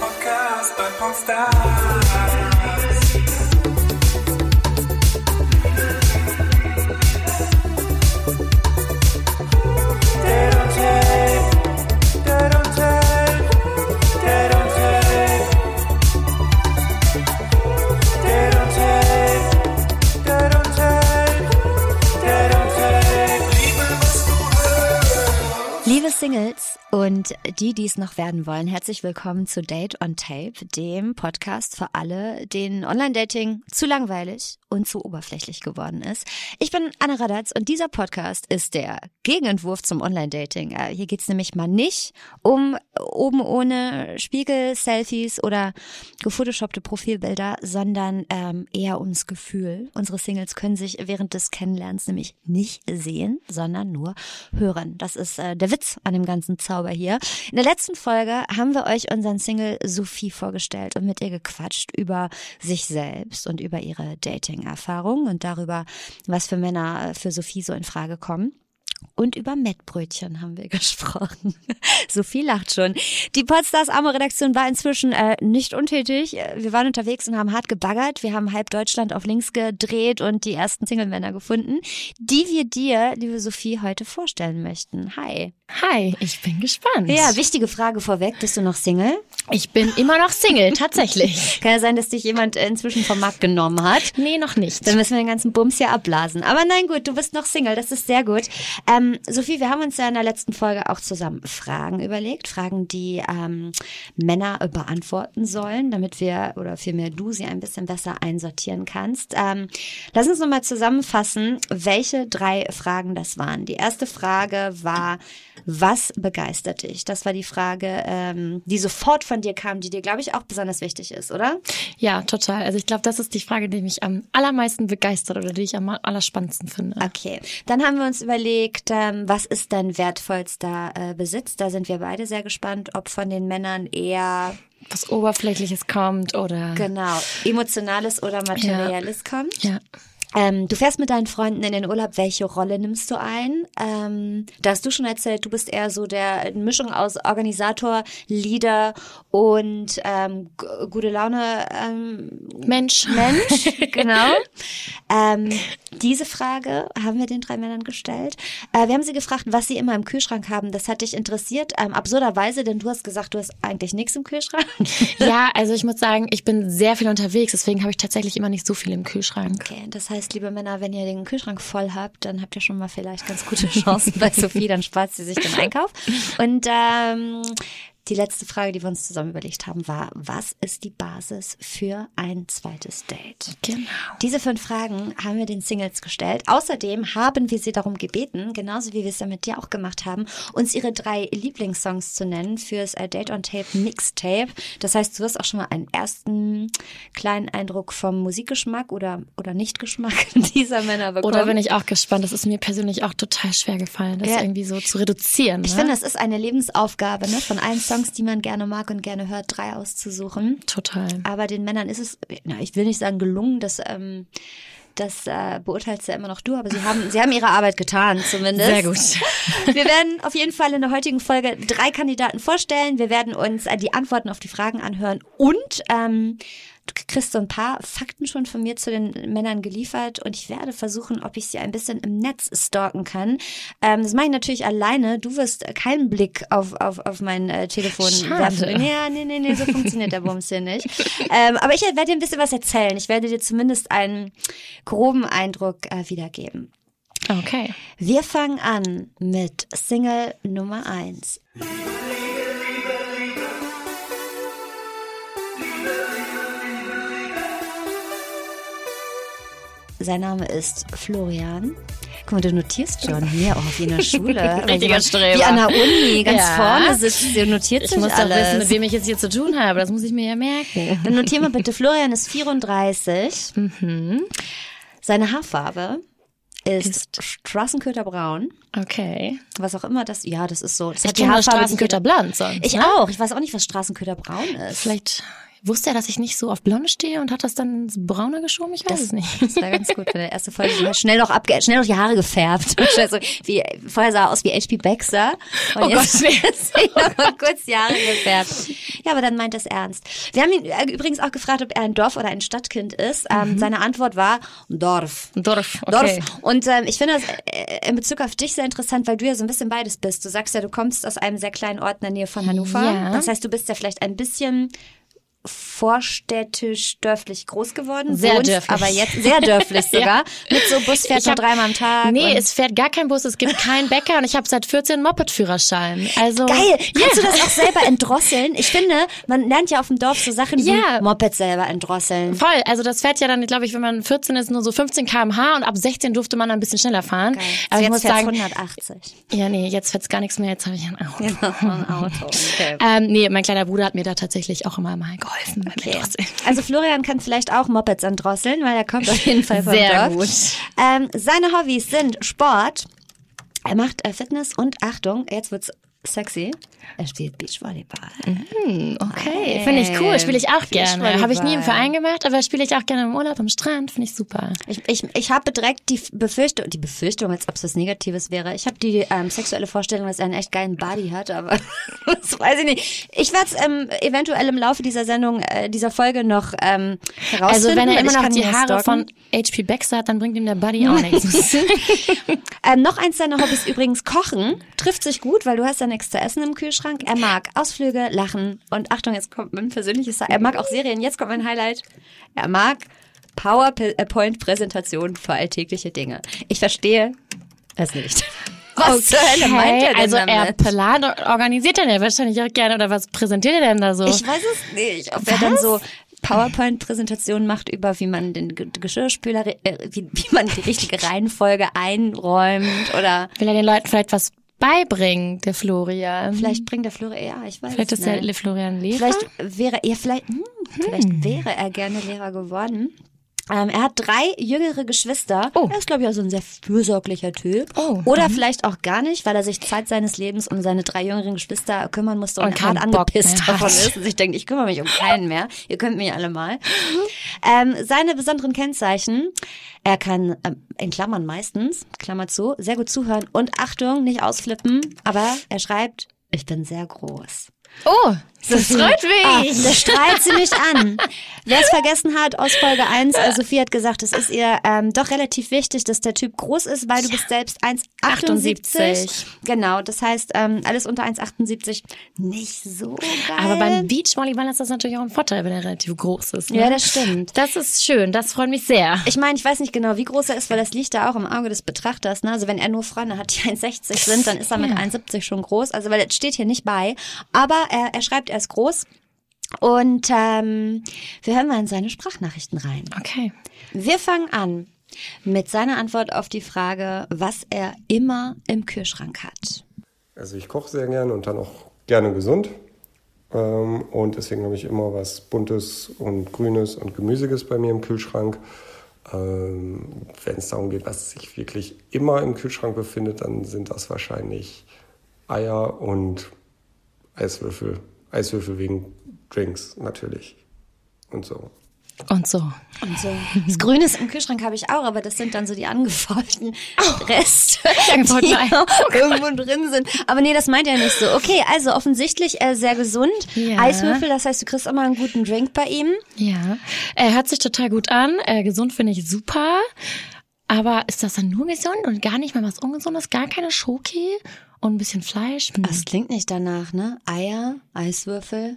Podcast bei Popstars. Singles und die, die es noch werden wollen, herzlich willkommen zu Date on Tape, dem Podcast für alle, denen Online-Dating zu langweilig und zu oberflächlich geworden ist. Ich bin Anna Radatz und dieser Podcast ist der Gegenentwurf zum Online-Dating. Äh, Hier geht's nämlich mal nicht um oben ohne Spiegel, Selfies oder gefotoshoppte Profilbilder, sondern ähm, eher ums Gefühl. Unsere Singles können sich während des Kennenlernens nämlich nicht sehen, sondern nur hören. Das ist äh, der Witz an dem ganzen Zauber hier. In der letzten Folge haben wir euch unseren Single Sophie vorgestellt und mit ihr gequatscht über sich selbst und über ihre Dating-Erfahrungen und darüber, was für Männer äh, für Sophie so in Frage kommen. Und über Mettbrötchen haben wir gesprochen. Sophie lacht schon. Die Podstars Arme Redaktion war inzwischen äh, nicht untätig. Äh, Wir waren unterwegs und haben hart gebaggert. Wir haben halb Deutschland auf links gedreht und die ersten Single-Männer gefunden, die wir dir, liebe Sophie, heute vorstellen möchten. Hi. Hi, ich bin gespannt. Ja, wichtige Frage vorweg. Bist du noch Single? ich bin immer noch Single, tatsächlich. Kann ja sein, dass dich jemand äh, inzwischen vom Markt genommen hat. Nee, noch nicht. Dann müssen wir den ganzen Bums hier abblasen. Aber nein, gut, du bist noch Single, das ist sehr gut. Ähm, Sophie, wir haben uns ja in der letzten Folge auch zusammen Fragen überlegt, Fragen, die ähm, Männer beantworten sollen, damit wir, oder vielmehr du sie ein bisschen besser einsortieren kannst. Ähm, lass uns nochmal zusammenfassen, welche drei Fragen das waren. Die erste Frage war, was begeistert dich? Das war die Frage, ähm, die sofort von dir kam, die dir, glaube ich, auch besonders wichtig ist, oder? Ja, total. Also ich glaube, das ist die Frage, die mich am allermeisten begeistert oder die ich am allerspannendsten finde. Okay, dann haben wir uns überlegt, ähm, was ist dein wertvollster äh, Besitz? Da sind wir beide sehr gespannt, ob von den Männern eher Was Oberflächliches kommt oder... genau emotionales oder materielles kommt. Ja. Ähm, du fährst mit deinen Freunden in den Urlaub. Welche Rolle nimmst du ein? Ähm, da hast du schon erzählt, du bist eher so der Mischung aus Organisator, Leader und ähm, gute Laune ähm, Mensch. Mensch, genau. ähm, diese Frage haben wir den drei Männern gestellt. Äh, wir haben sie gefragt, was sie immer im Kühlschrank haben. Das hat dich interessiert, ähm, absurderweise, denn du hast gesagt, du hast eigentlich nichts im Kühlschrank. Ja, also ich muss sagen, ich bin sehr viel unterwegs, deswegen habe ich tatsächlich immer nicht so viel im Kühlschrank. Okay, das heißt, liebe Männer, wenn ihr den Kühlschrank voll habt, dann habt ihr schon mal vielleicht ganz gute Chancen bei Sophie, dann spart sie sich den Einkauf. Und ähm, die letzte Frage, die wir uns zusammen überlegt haben, war, was ist die Basis für ein zweites Date? Genau. Diese fünf Fragen haben wir den Singles gestellt. Außerdem haben wir sie darum gebeten, genauso wie wir es ja mit dir auch gemacht haben, uns ihre drei Lieblingssongs zu nennen fürs äh, Date on Tape Mixtape. Das heißt, du wirst auch schon mal einen ersten kleinen Eindruck vom Musikgeschmack oder, oder Nichtgeschmack dieser Männer bekommen. Oder bin ich auch gespannt. Das ist mir persönlich auch total schwer gefallen, das Ja. irgendwie so zu reduzieren. ich ne? finde, es ist eine Lebensaufgabe, ne, von allen Songs, die man gerne mag und gerne hört, drei auszusuchen. Total. Aber den Männern ist es, na, ich will nicht sagen gelungen, das, ähm, das äh, beurteilst ja immer noch du, aber sie haben, sie haben ihre Arbeit getan, zumindest. Sehr gut. Wir werden auf jeden Fall in der heutigen Folge drei Kandidaten vorstellen. Wir werden uns äh, die Antworten auf die Fragen anhören und ähm, du kriegst so ein paar Fakten schon von mir zu den Männern geliefert und ich werde versuchen, ob ich sie ein bisschen im Netz stalken kann. Ähm, das mache ich natürlich alleine. Du wirst keinen Blick auf, auf, auf mein äh, Telefon Schade. werfen. Ja, nee, nee, nee, so funktioniert der Bums hier nicht. Ähm, aber ich werde dir ein bisschen was erzählen. Ich werde dir zumindest einen groben Eindruck äh, wiedergeben. Okay. Wir fangen an mit Single Nummer eins. Sein Name ist Florian. Guck mal, du notierst schon hier auch wie in der Schule. Richtiger Also, Streber. Wie an der Uni, ganz Ja. vorne sitzt sie und notiert Ich sich muss doch alles. wissen, mit wem ich jetzt hier zu tun habe. Das muss ich mir ja merken. Dann notier mal bitte, Florian ist 34. Mhm. Seine Haarfarbe ist, Ist- Straßenköterbraun. Okay. Was auch immer das, ja, das ist so. Das Ich hat die Haarfarbe, Straßenköter sonst. Ich ne? auch. Ich weiß auch nicht, was Straßenköterbraun ist. Vielleicht, Wusste er, dass ich nicht so auf Blonde stehe und hat das dann ins Braune geschoben? Ich weiß es nicht. Das war ganz gut für die erste Folge. Schnell noch abge schnell noch die Haare gefärbt. Schnell so, wie, vorher sah er aus wie HP Baxter. Und Oh jetzt Gott, jetzt noch mal kurz die Haare gefärbt. Ja, aber dann meint er es ernst. Wir haben ihn äh, übrigens auch gefragt, ob er ein Dorf- oder ein Stadtkind ist. Ähm, Seine Antwort war Dorf. Dorf, okay. Dorf. Und ähm, ich finde das äh, in Bezug auf dich sehr interessant, weil du ja so ein bisschen beides bist. Du sagst ja, du kommst aus einem sehr kleinen Ort in der Nähe von Hannover. Ja. Das heißt, du bist ja vielleicht ein bisschen vorstädtisch dörflich groß geworden. Sehr wohnst dörflich. Aber jetzt sehr dörflich sogar. Mit so Bus fährt Ich nur dreimal am Tag. Nee, es fährt gar kein Bus, es gibt keinen Bäcker und ich habe seit 14 Moped-Führerschein. Also Geil. Kannst ja. du das auch selber entdrosseln? Ich finde, man lernt ja auf dem Dorf so Sachen Ja. wie Moped selber entdrosseln. Voll, also das fährt ja dann, glaube ich, wenn man 14 ist, nur so 15 km/h und ab 16 durfte man dann ein bisschen schneller fahren. Geil. Aber ich jetzt muss fährt's sagen, 180. ja, nee, jetzt fährt's gar nichts mehr, jetzt habe ich ein Auto. ein Auto. Okay. Ähm, nee, mein kleiner Bruder hat mir da tatsächlich auch immer mal geholfen. Beim Okay. Also Florian kann vielleicht auch Mopeds entdrosseln, weil er kommt auf jeden Fall vom Sehr Dorf. gut. Ähm, seine Hobbys sind Sport. Er macht äh, Fitness und Achtung, jetzt wird's sexy. Er spielt Beachvolleyball. Okay, finde ich cool, spiele ich auch gerne. Beachvolleyball. Habe ich nie im Verein gemacht, aber spiele ich auch gerne im Urlaub am Strand, finde ich super. Ich, ich, ich habe direkt die Befürchtung, die Befürchtung, als ob es was Negatives wäre. Ich habe die ähm, sexuelle Vorstellung, dass er einen echt geilen Body hat, aber das weiß ich nicht. Ich werde es ähm, eventuell im Laufe dieser Sendung, äh, dieser Folge noch ähm, herausfinden. Also wenn er immer noch die Haare stalken. von HP Baxter hat, dann bringt ihm der Buddy auch nichts. Ähm, noch eins seiner Hobbys übrigens Kochen. Trifft sich gut, weil du hast ja nichts zu essen im Kühlschrank. Er mag Ausflüge, Lachen und Achtung, jetzt kommt mein persönliches. Er mag auch Serien. Jetzt kommt mein Highlight. Er mag PowerPoint-Präsentationen für alltägliche Dinge. Ich verstehe es nicht. Was zur Hölle meint er denn also er damit? plant und organisiert dann ja wahrscheinlich auch gerne oder was präsentiert er denn da so? Ich weiß es nicht. Ob er dann so PowerPoint-Präsentationen macht über, wie man den Ge- Geschirrspüler, äh, wie, wie man die richtige Reihenfolge einräumt oder Will er den Leuten vielleicht was beibringen, der Florian? vielleicht bringt der Florian, ja, ich weiß Vielleicht ist nicht. der Florian Lehrer. Vielleicht wäre er vielleicht, hm, vielleicht wäre er gerne Lehrer geworden. Ähm, er hat drei jüngere Geschwister. Oh. Er ist, glaube ich, auch so ein sehr fürsorglicher Typ. Oh, Oder vielleicht auch gar nicht, weil er sich Zeit seines Lebens um seine drei jüngeren Geschwister kümmern musste und, Und hart angepisst davon ist und sich denkt, ich kümmere mich um keinen mehr. Ihr könnt mich alle mal. Ähm, seine besonderen Kennzeichen. Er kann, ähm, in Klammern meistens, Klammer zu, sehr gut zuhören und Achtung, nicht ausflippen, aber er schreibt, ich bin sehr groß. oh, das freut Ah, mich. das strahlt sie mich an. Wer es vergessen hat, aus Folge 1, äh, Sophie hat gesagt, es ist ihr ähm, doch relativ wichtig, dass der Typ groß ist, weil du bist selbst 1,78. 78. Genau, das heißt, ähm, alles unter 1,78 nicht so geil. Aber beim Beachvolleyball ist das natürlich auch ein Vorteil, wenn er relativ groß ist. Ne? Ja, das stimmt. Das ist schön, das freut mich sehr. Ich meine, ich weiß nicht genau, wie groß er ist, weil das liegt da auch im Auge des Betrachters. Ne? Also wenn er nur Freunde hat, die 1,60 sind, dann ist er mit 1,70 schon groß. Also weil das steht hier nicht bei. Aber er, er schreibt, er ist groß. Und ähm, wir hören mal in seine Sprachnachrichten rein. Okay. Wir fangen an mit seiner Antwort auf die Frage, was er immer im Kühlschrank hat. Also ich koche sehr gerne und dann auch gerne gesund. Ähm, und deswegen habe ich immer was Buntes und Grünes und Gemüsiges bei mir im Kühlschrank. Ähm, Wenn es darum geht, was sich wirklich immer im Kühlschrank befindet, dann sind das wahrscheinlich Eier und Eiswürfel. Eiswürfel wegen Drinks natürlich. Und so. Und so. Und so. Das Grünes im Kühlschrank habe ich auch, aber das sind dann so die angefaulten Reste, angefaulten die Eier. auch irgendwo drin sind. Aber nee, das meint er nicht so. Okay, also offensichtlich äh, sehr gesund. Ja. Eiswürfel, das heißt, du kriegst immer einen guten Drink bei ihm. Ja. Er hört sich total gut an. Äh, gesund finde ich super. Aber ist das dann nur gesund und gar nicht mal was Ungesundes? Gar keine Schoki und ein bisschen Fleisch? Das klingt nicht danach, ne? Eier, Eiswürfel,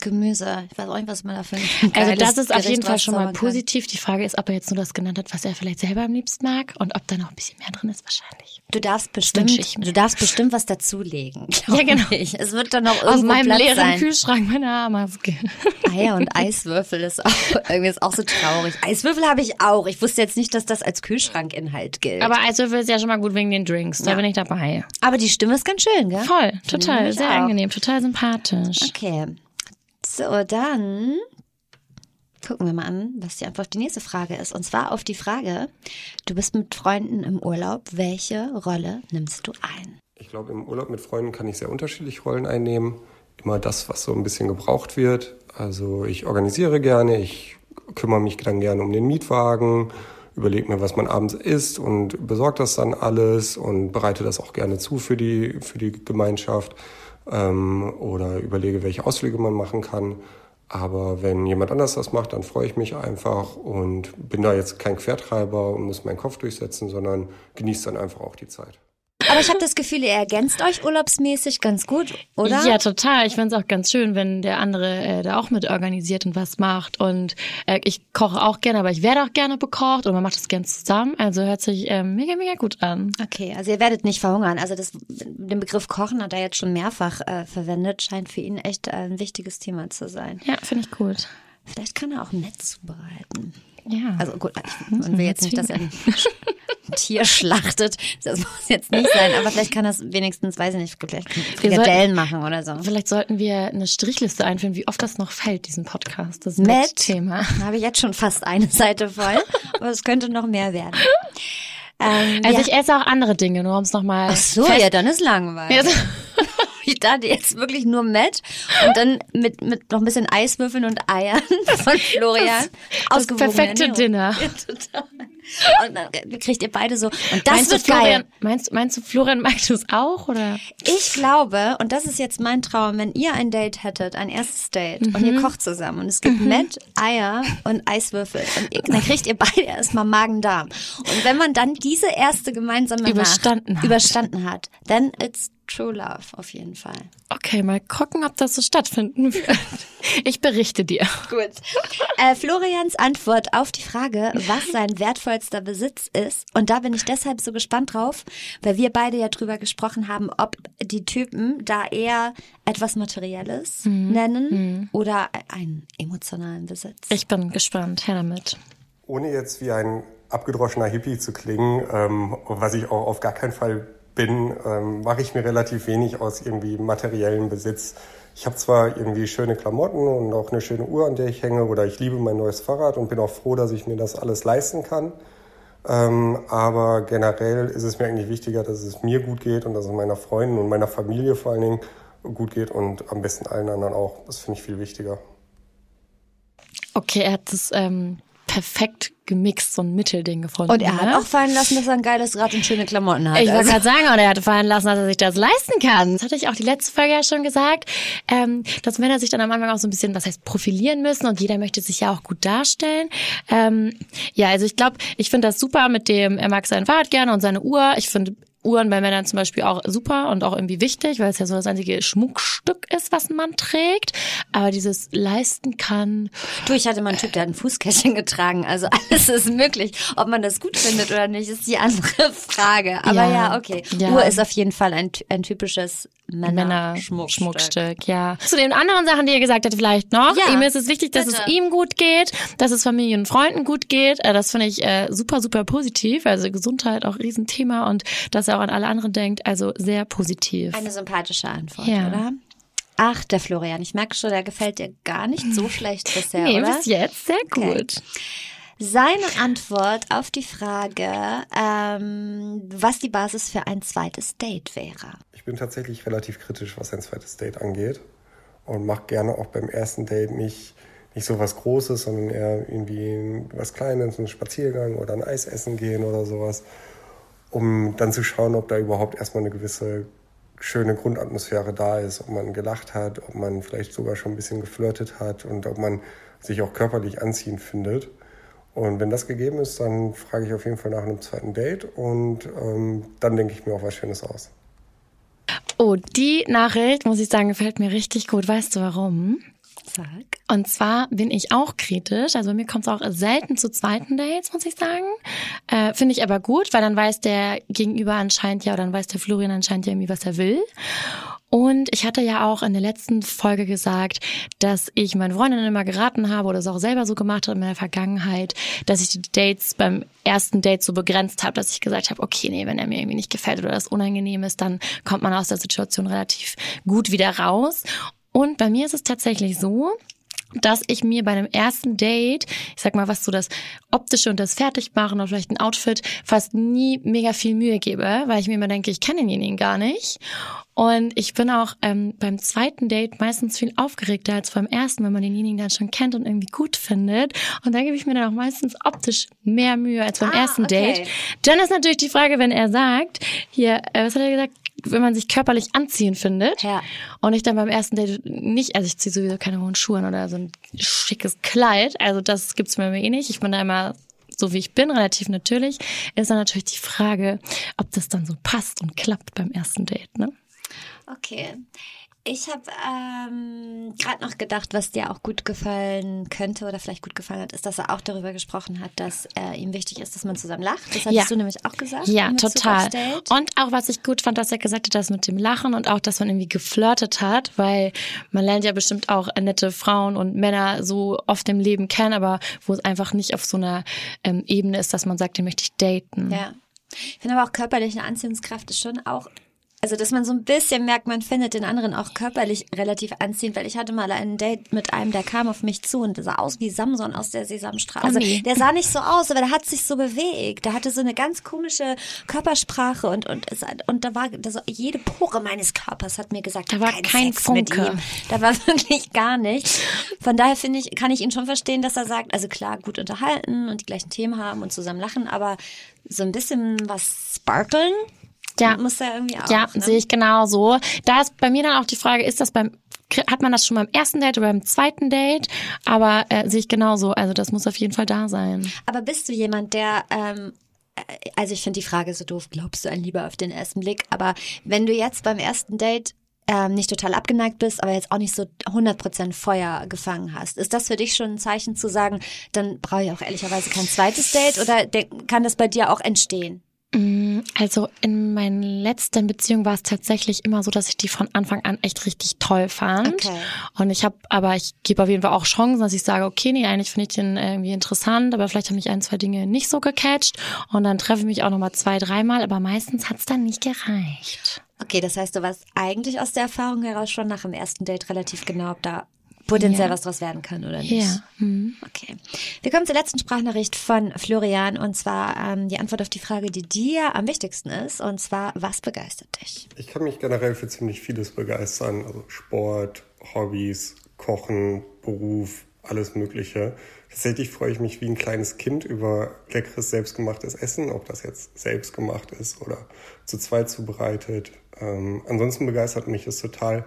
Gemüse. Ich weiß auch nicht, was man dafür Also das ist auf jeden Fall schon mal rauszaubern kann. positiv. Die Frage ist, ob er jetzt nur das genannt hat, was er vielleicht selber am liebsten mag und ob da noch ein bisschen mehr drin ist wahrscheinlich. Du darfst bestimmt, du darfst bestimmt was dazulegen. Ja, genau. Ich. Es wird dann noch Aus irgendwo meinem Platz leeren sein. Kühlschrank meine Haarmaske. Eier und Eiswürfel ist auch irgendwie ist auch so traurig. Eiswürfel habe ich auch. Ich wusste jetzt nicht, dass das als Kühlschrankinhalt gilt. Aber Eiswürfel ist ja schon mal gut wegen den Drinks. Da Ja. bin ich dabei. Aber die Stimme ist ganz schön, gell? Voll, total, sehr auch. angenehm, total sympathisch. Okay. So, dann gucken wir mal an, was die Antwort auf die nächste Frage ist. Und zwar auf die Frage, du bist mit Freunden im Urlaub. Welche Rolle nimmst du ein? Ich glaube, im Urlaub mit Freunden kann ich sehr unterschiedlich Rollen einnehmen. immer das, was so ein bisschen gebraucht wird. Also ich organisiere gerne, ich kümmere mich dann gerne um den Mietwagen, überlege mir, was man abends isst und besorge das dann alles und bereite das auch gerne zu für die, für die Gemeinschaft ähm, oder überlege, welche Ausflüge man machen kann. Aber wenn jemand anders das macht, dann freue ich mich einfach und bin da jetzt kein Quertreiber und muss meinen Kopf durchsetzen, sondern genieße dann einfach auch die Zeit. Aber ich habe das Gefühl, ihr ergänzt euch urlaubsmäßig ganz gut, oder? Ja, total. Ich finde es auch ganz schön, wenn der andere äh, da auch mit organisiert und was macht. Und äh, ich koche auch gerne, aber ich werde auch gerne bekocht und man macht das gerne zusammen. Also hört sich äh, mega, mega gut an. Okay, also ihr werdet nicht verhungern. Also das, den Begriff Kochen hat er jetzt schon mehrfach äh, verwendet. Scheint für ihn echt äh, ein wichtiges Thema zu sein. Ja, finde ich gut. Vielleicht kann er auch nett zubereiten. Ja. Also gut, ich, man will jetzt nicht, dass er Tier schlachtet. Das muss jetzt nicht sein, aber vielleicht kann das wenigstens, weiß ich nicht, vielleicht Frikadellen machen oder so. Vielleicht sollten wir eine Strichliste einführen, wie oft das noch fällt, diesen Podcast. Das Matt, Thema. Da habe ich jetzt schon fast eine Seite voll, aber es könnte noch mehr werden. Ähm, Also ja. ich esse auch andere Dinge, nur um es nochmal. Ach so, ja, dann ist langweilig. Ja, Ich dachte jetzt wirklich nur Matt und dann mit, mit noch ein bisschen Eiswürfeln und Eiern von Florian. das Ausgewogene perfekte Ernährung. Dinner. Ja, total. Und dann kriegt ihr beide so. Und das meinst wird du, Florian, geil. meinst, meinst du, Florian magst du es auch, oder? Ich glaube, und das ist jetzt mein Traum, wenn ihr ein Date hättet, ein erstes Date, und Mhm. ihr kocht zusammen und es gibt Met, Eier und Eiswürfel, und ihr, dann kriegt ihr beide erstmal Magen-Darm. Und wenn man dann diese erste gemeinsame Überstanden Nacht hat. überstanden hat, then it's true love auf jeden Fall. Okay, mal gucken, ob das so stattfinden wird. Ich berichte dir. Gut. Äh, Florians Antwort auf die Frage, was sein wertvollster Besitz ist. Und da bin ich deshalb so gespannt drauf, weil wir beide ja drüber gesprochen haben, ob die Typen da eher etwas Materielles nennen oder einen emotionalen Besitz. Ich bin gespannt. Her damit. Ohne jetzt wie ein abgedroschener Hippie zu klingen, ähm, was ich auch auf gar keinen Fall bin, ähm, mache ich mir relativ wenig aus irgendwie materiellen Besitz. Ich habe zwar irgendwie schöne Klamotten und auch eine schöne Uhr, an der ich hänge, oder ich liebe mein neues Fahrrad und bin auch froh, dass ich mir das alles leisten kann. Ähm, aber generell ist es mir eigentlich wichtiger, dass es mir gut geht und dass es meiner Freundin und meiner Familie vor allen Dingen gut geht und am besten allen anderen auch. Das finde ich viel wichtiger. Okay, er hat das ähm, perfekt gemixt, so ein Mittelding gefunden. Und er hat ne? auch fallen lassen, dass er ein geiles Rad und schöne Klamotten hat. Ich wollte Also- gerade sagen, und er hatte fallen lassen, dass er sich das leisten kann. Das hatte ich auch die letzte Folge ja schon gesagt, ähm, dass Männer sich dann am Anfang auch so ein bisschen, was heißt, profilieren müssen und jeder möchte sich ja auch gut darstellen. Ähm, ja, also ich glaube, ich finde das super mit dem, er mag sein Fahrrad gerne und seine Uhr. Ich finde Uhren bei Männern zum Beispiel auch super und auch irgendwie wichtig, weil es ja so das einzige Schmuckstück ist, was ein Mann trägt. Aber dieses leisten kann, Du, ich hatte mal einen Typ, der hat ein Fußkettchen getragen. Also alles ist möglich. Ob man das gut findet oder nicht, ist die andere Frage. Aber ja, Ja. okay. Ja. Uhr ist auf jeden Fall ein, ein typisches Männer-Schmuckstück, Männer-Schmuckstück. ja. Zu den anderen Sachen, die er gesagt hat, vielleicht noch. Ja, ihm ist es wichtig, dass bitte. es ihm gut geht, dass es Familien und Freunden gut geht. Äh, Das finde ich äh, super, super positiv. Also Gesundheit auch Riesenthema und dass er auch an alle anderen denkt. Also sehr positiv. Eine sympathische Antwort, Ja. oder? Ach, der Florian. Ich merke schon, der gefällt dir gar nicht so schlecht bisher, nee, oder? bis jetzt sehr Okay. gut. Seine Antwort auf die Frage, ähm, was die Basis für ein zweites Date wäre. Ich bin tatsächlich relativ kritisch, was ein zweites Date angeht. Und mache gerne auch beim ersten Date nicht, nicht so was Großes, sondern eher irgendwie was Kleines, einen Spaziergang oder ein Eis essen gehen oder sowas. Um dann zu schauen, ob da überhaupt erstmal eine gewisse schöne Grundatmosphäre da ist, ob man gelacht hat, ob man vielleicht sogar schon ein bisschen geflirtet hat und ob man sich auch körperlich anziehend findet. Und wenn das gegeben ist, dann frage ich auf jeden Fall nach einem zweiten Date und ähm, dann denke ich mir auch was Schönes aus. Oh, die Nachricht, muss ich sagen, gefällt mir richtig gut. Weißt du warum? Sag. Und zwar bin ich auch kritisch. Also mir kommt es auch selten zu zweiten Dates, muss ich sagen. Äh, Finde ich aber gut, weil dann weiß der Gegenüber anscheinend ja, oder dann weiß der Florian anscheinend ja irgendwie, was er will. Und ich hatte ja auch in der letzten Folge gesagt, dass ich meinen Freundinnen immer geraten habe oder es auch selber so gemacht habe in meiner Vergangenheit, dass ich die Dates beim ersten Date so begrenzt habe, dass ich gesagt habe, okay, nee, wenn er mir irgendwie nicht gefällt oder das unangenehm ist, dann kommt man aus der Situation relativ gut wieder raus. Und bei mir ist es tatsächlich so, dass ich mir bei einem ersten Date, ich sag mal, was so das optische und das Fertigmachen oder vielleicht ein Outfit, fast nie mega viel Mühe gebe, weil ich mir immer denke, ich kenne denjenigen gar nicht. Und ich bin auch ähm, beim zweiten Date meistens viel aufgeregter als beim ersten, wenn man denjenigen dann schon kennt und irgendwie gut findet. Und da gebe ich mir dann auch meistens optisch mehr Mühe als beim Ah, ersten okay. Date. Dann ist natürlich die Frage, wenn er sagt, hier, äh, was hat er gesagt, wenn man sich körperlich anziehen findet Ja. und ich dann beim ersten Date nicht, also ich ziehe sowieso keine hohen Schuhe an oder so ein schickes Kleid, also das gibt's mir eh nicht. Ich bin da immer so wie ich bin, relativ natürlich, ist dann natürlich die Frage, ob das dann so passt und klappt beim ersten Date, ne? Okay. Ich habe ähm, gerade noch gedacht, was dir auch gut gefallen könnte oder vielleicht gut gefallen hat, ist, dass er auch darüber gesprochen hat, dass äh, ihm wichtig ist, dass man zusammen lacht. Das hattest Ja. du nämlich auch gesagt. Ja, total. Und auch was ich gut fand, dass er gesagt hat, das mit dem Lachen und auch, dass man irgendwie geflirtet hat, weil man lernt ja bestimmt auch nette Frauen und Männer so oft im Leben kennen, aber wo es einfach nicht auf so einer ähm, Ebene ist, dass man sagt, den möchte ich daten. Ja. Ich finde aber auch körperliche Anziehungskraft ist schon auch, also dass man so ein bisschen merkt, man findet den anderen auch körperlich relativ anziehend, weil ich hatte mal ein Date mit einem, der kam auf mich zu und der sah aus wie Samson aus der Sesamstraße. Also der sah nicht so aus, aber der hat sich so bewegt. Der hatte so eine ganz komische Körpersprache und und und da war da so, jede Pore meines Körpers hat mir gesagt, Da war kein Sex mit Funke. ihm. Da war wirklich gar nichts. Von daher finde ich, kann ich ihn schon verstehen, dass er sagt, also klar, gut unterhalten und die gleichen Themen haben und zusammen lachen, aber so ein bisschen was sparkeln Ja. muss da irgendwie auch. Ja, ne? sehe ich genau so. Da ist bei mir dann auch die Frage, ist das beim hat man das schon beim ersten Date oder beim zweiten Date? Aber äh, sehe ich genauso. Also das muss auf jeden Fall da sein. Aber bist du jemand, der, ähm, äh, also ich finde die Frage so doof, glaubst du an Liebe auf den ersten Blick? Aber wenn du jetzt beim ersten Date ähm, nicht total abgeneigt bist, aber jetzt auch nicht so 100% Feuer gefangen hast, ist das für dich schon ein Zeichen zu sagen, dann brauche ich auch ehrlicherweise kein zweites Date oder de- kann das bei dir auch entstehen? Also in meinen letzten Beziehungen war es tatsächlich immer so, dass ich die von Anfang an echt richtig toll fand. Okay. Und ich habe, aber ich gebe auf jeden Fall auch Chancen, dass ich sage, okay, nee, eigentlich finde ich den irgendwie interessant, aber vielleicht haben mich ein, zwei Dinge nicht so gecatcht. Und dann treffe ich mich auch nochmal zwei, dreimal, aber meistens hat's dann nicht gereicht. Okay, das heißt, du warst eigentlich aus der Erfahrung heraus schon nach dem ersten Date relativ genau, ob da potenziell Ja. was draus werden kann oder nicht. Ja. Mhm. Okay. Wir kommen zur letzten Sprachnachricht von Florian und zwar ähm, die Antwort auf die Frage, die dir am wichtigsten ist und zwar, was begeistert dich? Ich kann mich generell für ziemlich vieles begeistern. Also Sport, Hobbys, Kochen, Beruf, alles Mögliche. Tatsächlich freue ich mich wie ein kleines Kind über leckeres, selbstgemachtes Essen, ob das jetzt selbst gemacht ist oder zu zweit zubereitet. Ähm, ansonsten begeistert mich es total,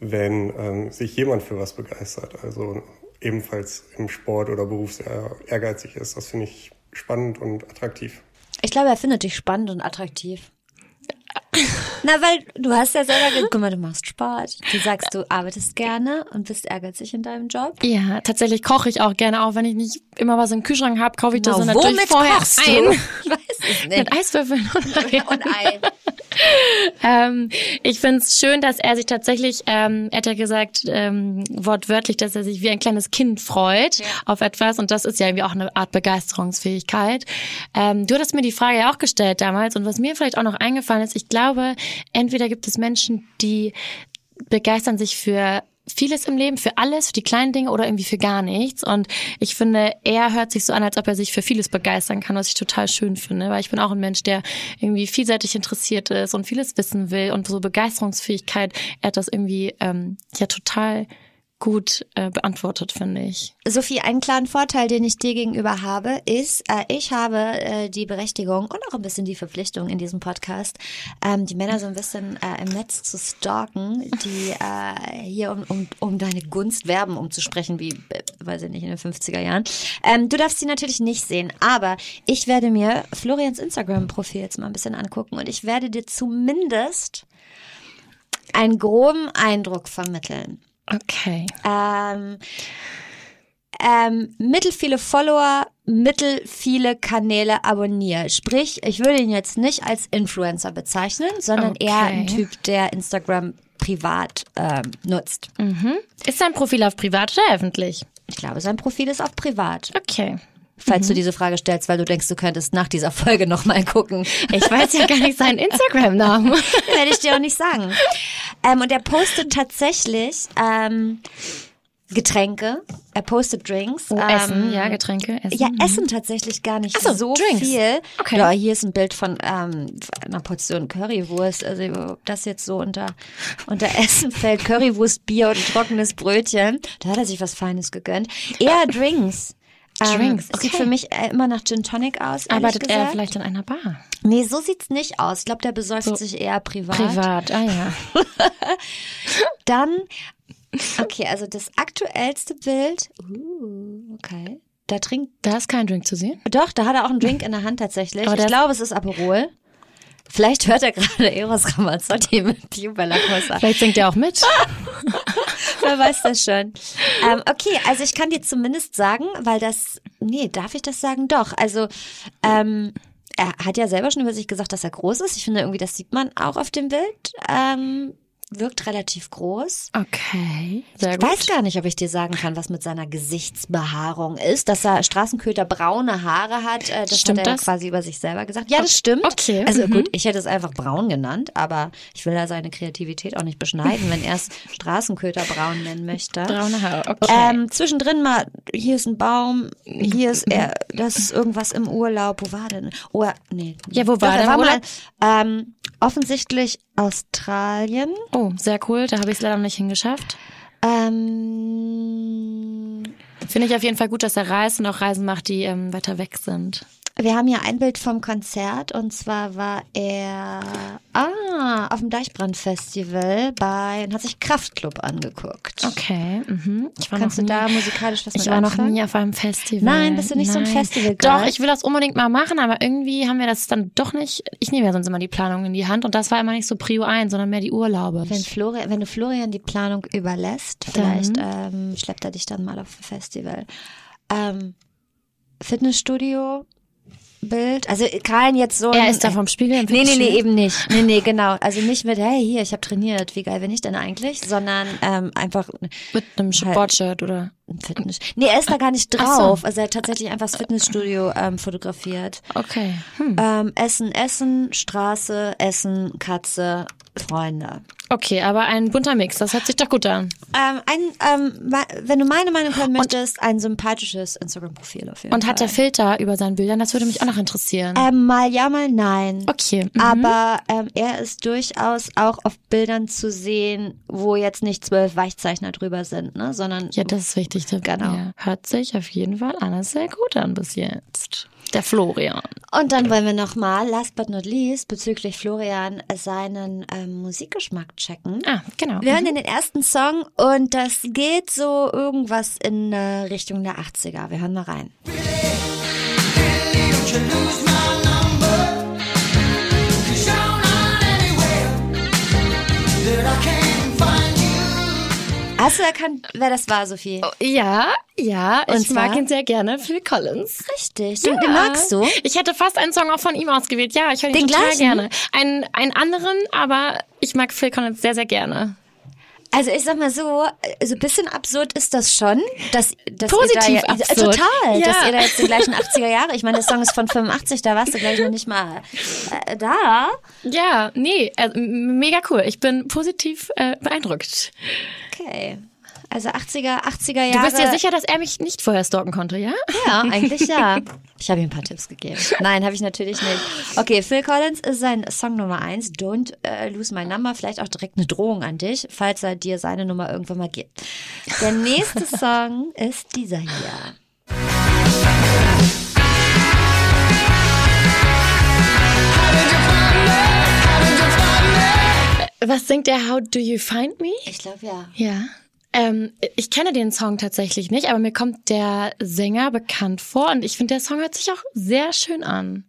wenn ähm, sich jemand für was begeistert. Also ebenfalls im Sport oder Beruf sehr ehrgeizig ist. Das finde ich spannend und attraktiv. Ich glaube, er findet dich spannend und attraktiv. Na, weil du hast ja selber gesagt, guck mal, du machst Sport. Du sagst, du arbeitest gerne und bist ehrgeizig in deinem Job. Ja, tatsächlich koche ich auch gerne, auch wenn ich nicht immer was im Kühlschrank habe, kaufe ich das Na, dann natürlich vorher kochst du? ein. Ich weiß es nicht. Mit Eiswürfeln und. Und Ei. ähm, ich finde es schön, dass er sich tatsächlich, ähm, er hat ja gesagt, ähm, wortwörtlich, dass er sich wie ein kleines Kind freut auf etwas. Und das ist ja irgendwie auch eine Art Begeisterungsfähigkeit. Ähm, du hattest mir die Frage ja auch gestellt damals. Und was mir vielleicht auch noch eingefallen ist, ich glaube, entweder gibt es Menschen, die begeistern sich für vieles im Leben, für alles, für die kleinen Dinge oder irgendwie für gar nichts. Und ich finde, er hört sich so an, als ob er sich für vieles begeistern kann, was ich total schön finde, weil ich bin auch ein Mensch, der irgendwie vielseitig interessiert ist und vieles wissen will und so Begeisterungsfähigkeit, er hat das irgendwie ähm, ja total gut äh, beantwortet, finde ich. Sophie, einen klaren Vorteil, den ich dir gegenüber habe, ist, äh, ich habe äh, die Berechtigung und auch ein bisschen die Verpflichtung in diesem Podcast, ähm, die Männer so ein bisschen äh, im Netz zu stalken, die äh, hier um, um, um deine Gunst werben, um zu sprechen, wie, äh, weiß ich nicht, in den 50er Jahren. Ähm, du darfst sie natürlich nicht sehen, aber ich werde mir Florians Instagram-Profil jetzt mal ein bisschen angucken und ich werde dir zumindest einen groben Eindruck vermitteln. Okay. Ähm, ähm, mittel viele Follower, mittel viele Kanäle abonniert. Sprich, ich würde ihn jetzt nicht als Influencer bezeichnen, sondern Okay. eher ein Typ, der Instagram privat ähm, nutzt. Ist sein Profil auf privat oder öffentlich? Ich glaube, sein Profil ist auch privat. Okay. Falls du diese Frage stellst, weil du denkst, du könntest nach dieser Folge nochmal gucken. Ich weiß ja gar nicht seinen Instagram-Namen. Werde ich dir auch nicht sagen. Ähm, und er postet tatsächlich ähm, Getränke. Er postet Drinks. Oh, Ähm, Essen, ja, Getränke, Essen. Ja, mhm. Essen tatsächlich gar nicht Ach so, so Drinks. viel. Okay. Ja, hier ist ein Bild von ähm, einer Portion Currywurst. Also ob das jetzt so unter, unter Essen fällt. Currywurst, Bier und trockenes Brötchen. Da hat er sich was Feines gegönnt. Eher Drinks. Ähm, Drinks, es Sieht okay. für mich äh, immer nach Gin Tonic aus. Arbeitet er gesagt. vielleicht in einer Bar? Nee, so sieht's nicht aus. Ich glaube, der besäuft So sich eher privat. Privat, ah ja. Dann, okay, also das aktuellste Bild. Uh, okay. Da trinkt, Da ist kein Drink zu sehen. doch, da hat er auch einen Drink in der Hand tatsächlich. Aber ich glaube, es ist Aperol. Vielleicht hört er gerade Eros Ramazzotti mit Piuba La Cosa. Vielleicht singt er auch mit. Wer weiß das schon. Ähm, okay, also ich kann dir zumindest sagen, weil das, nee, darf ich das sagen? Doch, also ähm, er hat ja selber schon über sich gesagt, dass er groß ist. Ich finde irgendwie, das sieht man auch auf dem Bild. Ähm, wirkt relativ groß. Okay, sehr Ich gut. weiß gar nicht, ob ich dir sagen kann, was mit seiner Gesichtsbehaarung ist. Dass er Straßenköter braune Haare hat, äh, das Stimmt hat er das? quasi über sich selber gesagt. Ja, das stimmt. okay, Also mhm. gut, ich hätte es einfach braun genannt, aber ich will da seine Kreativität auch nicht beschneiden, wenn er es Straßenköter braun nennen möchte. Braune Haare, okay. Ähm, zwischendrin mal, hier ist ein Baum, hier ist er, das ist irgendwas im Urlaub. Wo war denn? Oh, nee. Ja, wo war Doch, war Urlaub? mal, ähm, offensichtlich Australien. oh, sehr cool. Da habe ich es leider noch nicht hingeschafft. Ähm, Finde ich auf jeden Fall gut, dass er reist und auch Reisen macht, die ähm, weiter weg sind. Wir haben hier ein Bild vom Konzert und zwar war er ah, auf dem Deichbrand-Festival bei und hat sich Kraftklub angeguckt. Okay. Mhm. Ich war Kannst du noch nie, da musikalisch was Ich mit war noch anfangen? nie auf einem Festival. Nein, bist du nicht so ein Nein. Festival-Girl? Doch, ich will das unbedingt mal machen, aber irgendwie haben wir das dann doch nicht. Ich nehme ja sonst immer die Planung in die Hand und das war immer nicht so Prio 1, sondern mehr die Urlaube. Wenn, Florian, wenn du Florian die Planung überlässt, vielleicht ähm, schleppt er dich dann mal auf ein Festival. Ähm, Fitnessstudio, Bild, also kein jetzt so. er ist da vom Spiegel Nee, nee, nee, eben nicht. Nee, nee, genau. Also nicht mit, hey, hier, ich habe trainiert, wie geil bin ich denn eigentlich, sondern ähm, einfach Mit einem Sportshirt oder. Fitness. Nee, er ist da gar nicht Ach so. drauf. Also er hat tatsächlich einfach das Fitnessstudio ähm, fotografiert. Okay. Hm. Ähm, Essen, Essen, Straße, Essen, Katze, Freunde. Okay, aber ein bunter Mix, das hört sich doch gut an. Ähm, ein, ähm, wenn du meine Meinung hören möchtest, ein sympathisches Instagram-Profil auf jeden Und Fall. hat der Filter über seinen Bildern? Das würde mich auch noch interessieren. ähm, mal ja, mal nein. Okay. mhm. Aber ähm, er ist durchaus auch auf Bildern zu sehen, wo jetzt nicht zwölf Weichzeichner drüber sind, ne, sondern Ja, das ist wichtig. Der- Genau. Ja, hört sich auf jeden Fall alles sehr gut an bis jetzt. Der Florian. Und dann wollen wir nochmal, last but not least, bezüglich Florian seinen ähm, Musikgeschmack checken. Ah, genau. Wir hören den ersten Song und das geht so irgendwas in äh, Richtung der 80er. Wir hören mal rein. Hast du erkannt, wer das war, Sophie? Ja, ja, Und ich mag ihn sehr gerne. Phil Collins. Richtig, den, den magst du? Ich hätte fast einen Song auch von ihm ausgewählt. Ja, ich höre ihn Den total gleichen? gerne. Einen, einen anderen, aber ich mag Phil Collins sehr, sehr gerne. Also ich sag mal so, so ein bisschen absurd ist das schon, dass, dass Positiv da ja, absurd. total, Ja. dass ihr da jetzt die gleichen 80er Jahre, ich meine, der Song ist von 85, da warst du gleich noch nicht mal äh, da. Ja, nee, m- mega cool. Ich bin positiv äh, beeindruckt. Okay. Also 80er, 80er Jahre. Du bist dir sicher, dass er mich nicht vorher stalken konnte, ja? Ja, eigentlich ja. Ich habe ihm ein paar Tipps gegeben. Nein, habe ich natürlich nicht. Okay, Phil Collins ist sein Song Nummer eins. Don't äh, lose my number. Vielleicht auch direkt eine Drohung an dich, falls er dir seine Nummer irgendwann mal gibt. Der nächste Song ist dieser hier. Was singt der How Do You Find Me? Ich glaube ja. Ja. Ähm, ich kenne den Song tatsächlich nicht, aber mir kommt der Sänger bekannt vor und ich finde, der Song hört sich auch sehr schön an.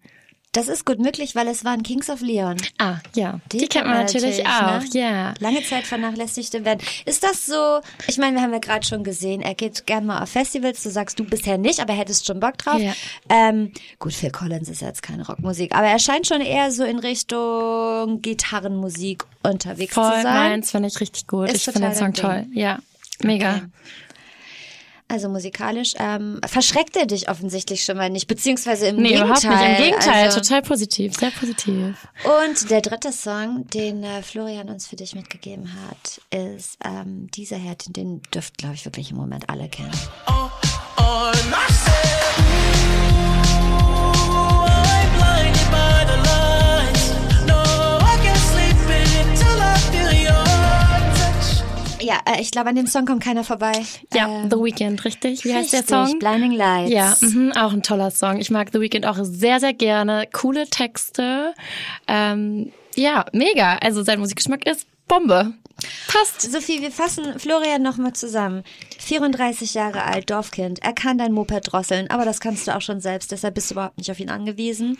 Das ist gut möglich, weil es waren Kings of Leon. Ah, ja. Die, kennt man natürlich, ne? auch, ja. Lange Zeit vernachlässigte werden. Ist das so, ich meine, wir haben ja gerade schon gesehen, er geht gerne mal auf Festivals, du sagst du bisher nicht, aber hättest schon Bock drauf. Ja. Ähm, gut, Phil Collins ist ja jetzt keine Rockmusik, aber er scheint schon eher so in Richtung Gitarrenmusik unterwegs Voll zu sein. meins, finde ich richtig gut. Ist ich finde den Song toll. Ja, mega. Okay. also musikalisch, ähm, verschreckt er dich offensichtlich schon mal nicht, beziehungsweise im Nee, Gegenteil. überhaupt nicht. Im Gegenteil, also, total positiv, sehr positiv. Und der dritte Song, den äh, Florian uns für dich mitgegeben hat, ist ähm, dieser her, den, dürft, glaube ich, wirklich im Moment alle kennen. on myself. Ja, äh, ich glaube, an dem Song kommt keiner vorbei. Ja, Ähm, The Weeknd, richtig? Wie heißt der richtig, Song? Blinding Lights. Ja, mhm, auch ein toller Song. Ich mag The Weeknd auch sehr, sehr gerne. Coole Texte. Ähm, ja, mega. Also sein Musikgeschmack ist Bombe. Passt. Sophie, wir fassen Florian nochmal zusammen. 34 Jahre alt, Dorfkind. Er kann dein Moped drosseln, aber das kannst du auch schon selbst, deshalb bist du überhaupt nicht auf ihn angewiesen.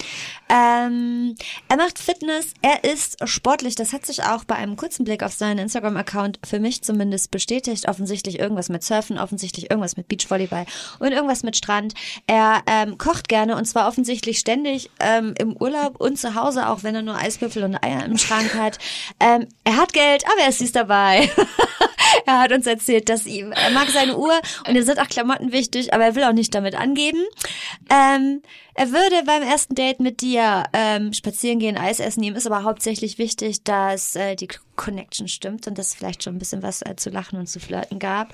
Ähm, er macht Fitness, er ist sportlich. Das hat sich auch bei einem kurzen Blick auf seinen Instagram-Account für mich zumindest bestätigt. Offensichtlich irgendwas mit Surfen, offensichtlich irgendwas mit Beachvolleyball und irgendwas mit Strand. Er ähm, kocht gerne und zwar offensichtlich ständig ähm, im Urlaub und zu Hause, auch wenn er nur Eiswürfel und Eier im Schrank hat. Ähm, er hat Geld, aber er ist süß dabei. er hat uns erzählt, dass ihm, er mag seine Uhr und ihm sind auch Klamotten wichtig, aber er will auch nicht damit angeben. Ähm, er würde beim ersten Date mit dir ähm, spazieren gehen, Eis essen. Ihm ist aber hauptsächlich wichtig, dass äh, die Connection stimmt und dass vielleicht schon ein bisschen was äh, zu lachen und zu flirten gab.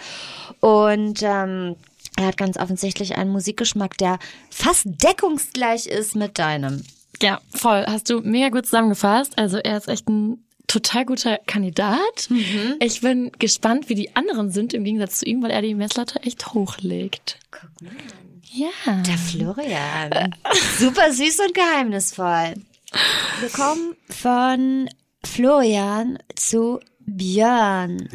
Und ähm, er hat ganz offensichtlich einen Musikgeschmack, der fast deckungsgleich ist mit deinem. Ja, voll. Hast du mega gut zusammengefasst. Also er ist echt ein total guter Kandidat. Ich bin gespannt, wie die anderen sind im Gegensatz zu ihm, weil er die Messlatte echt hochlegt. Guck mal. Ja. Der Florian. Super süß und geheimnisvoll. Wir kommen von Florian zu Björn.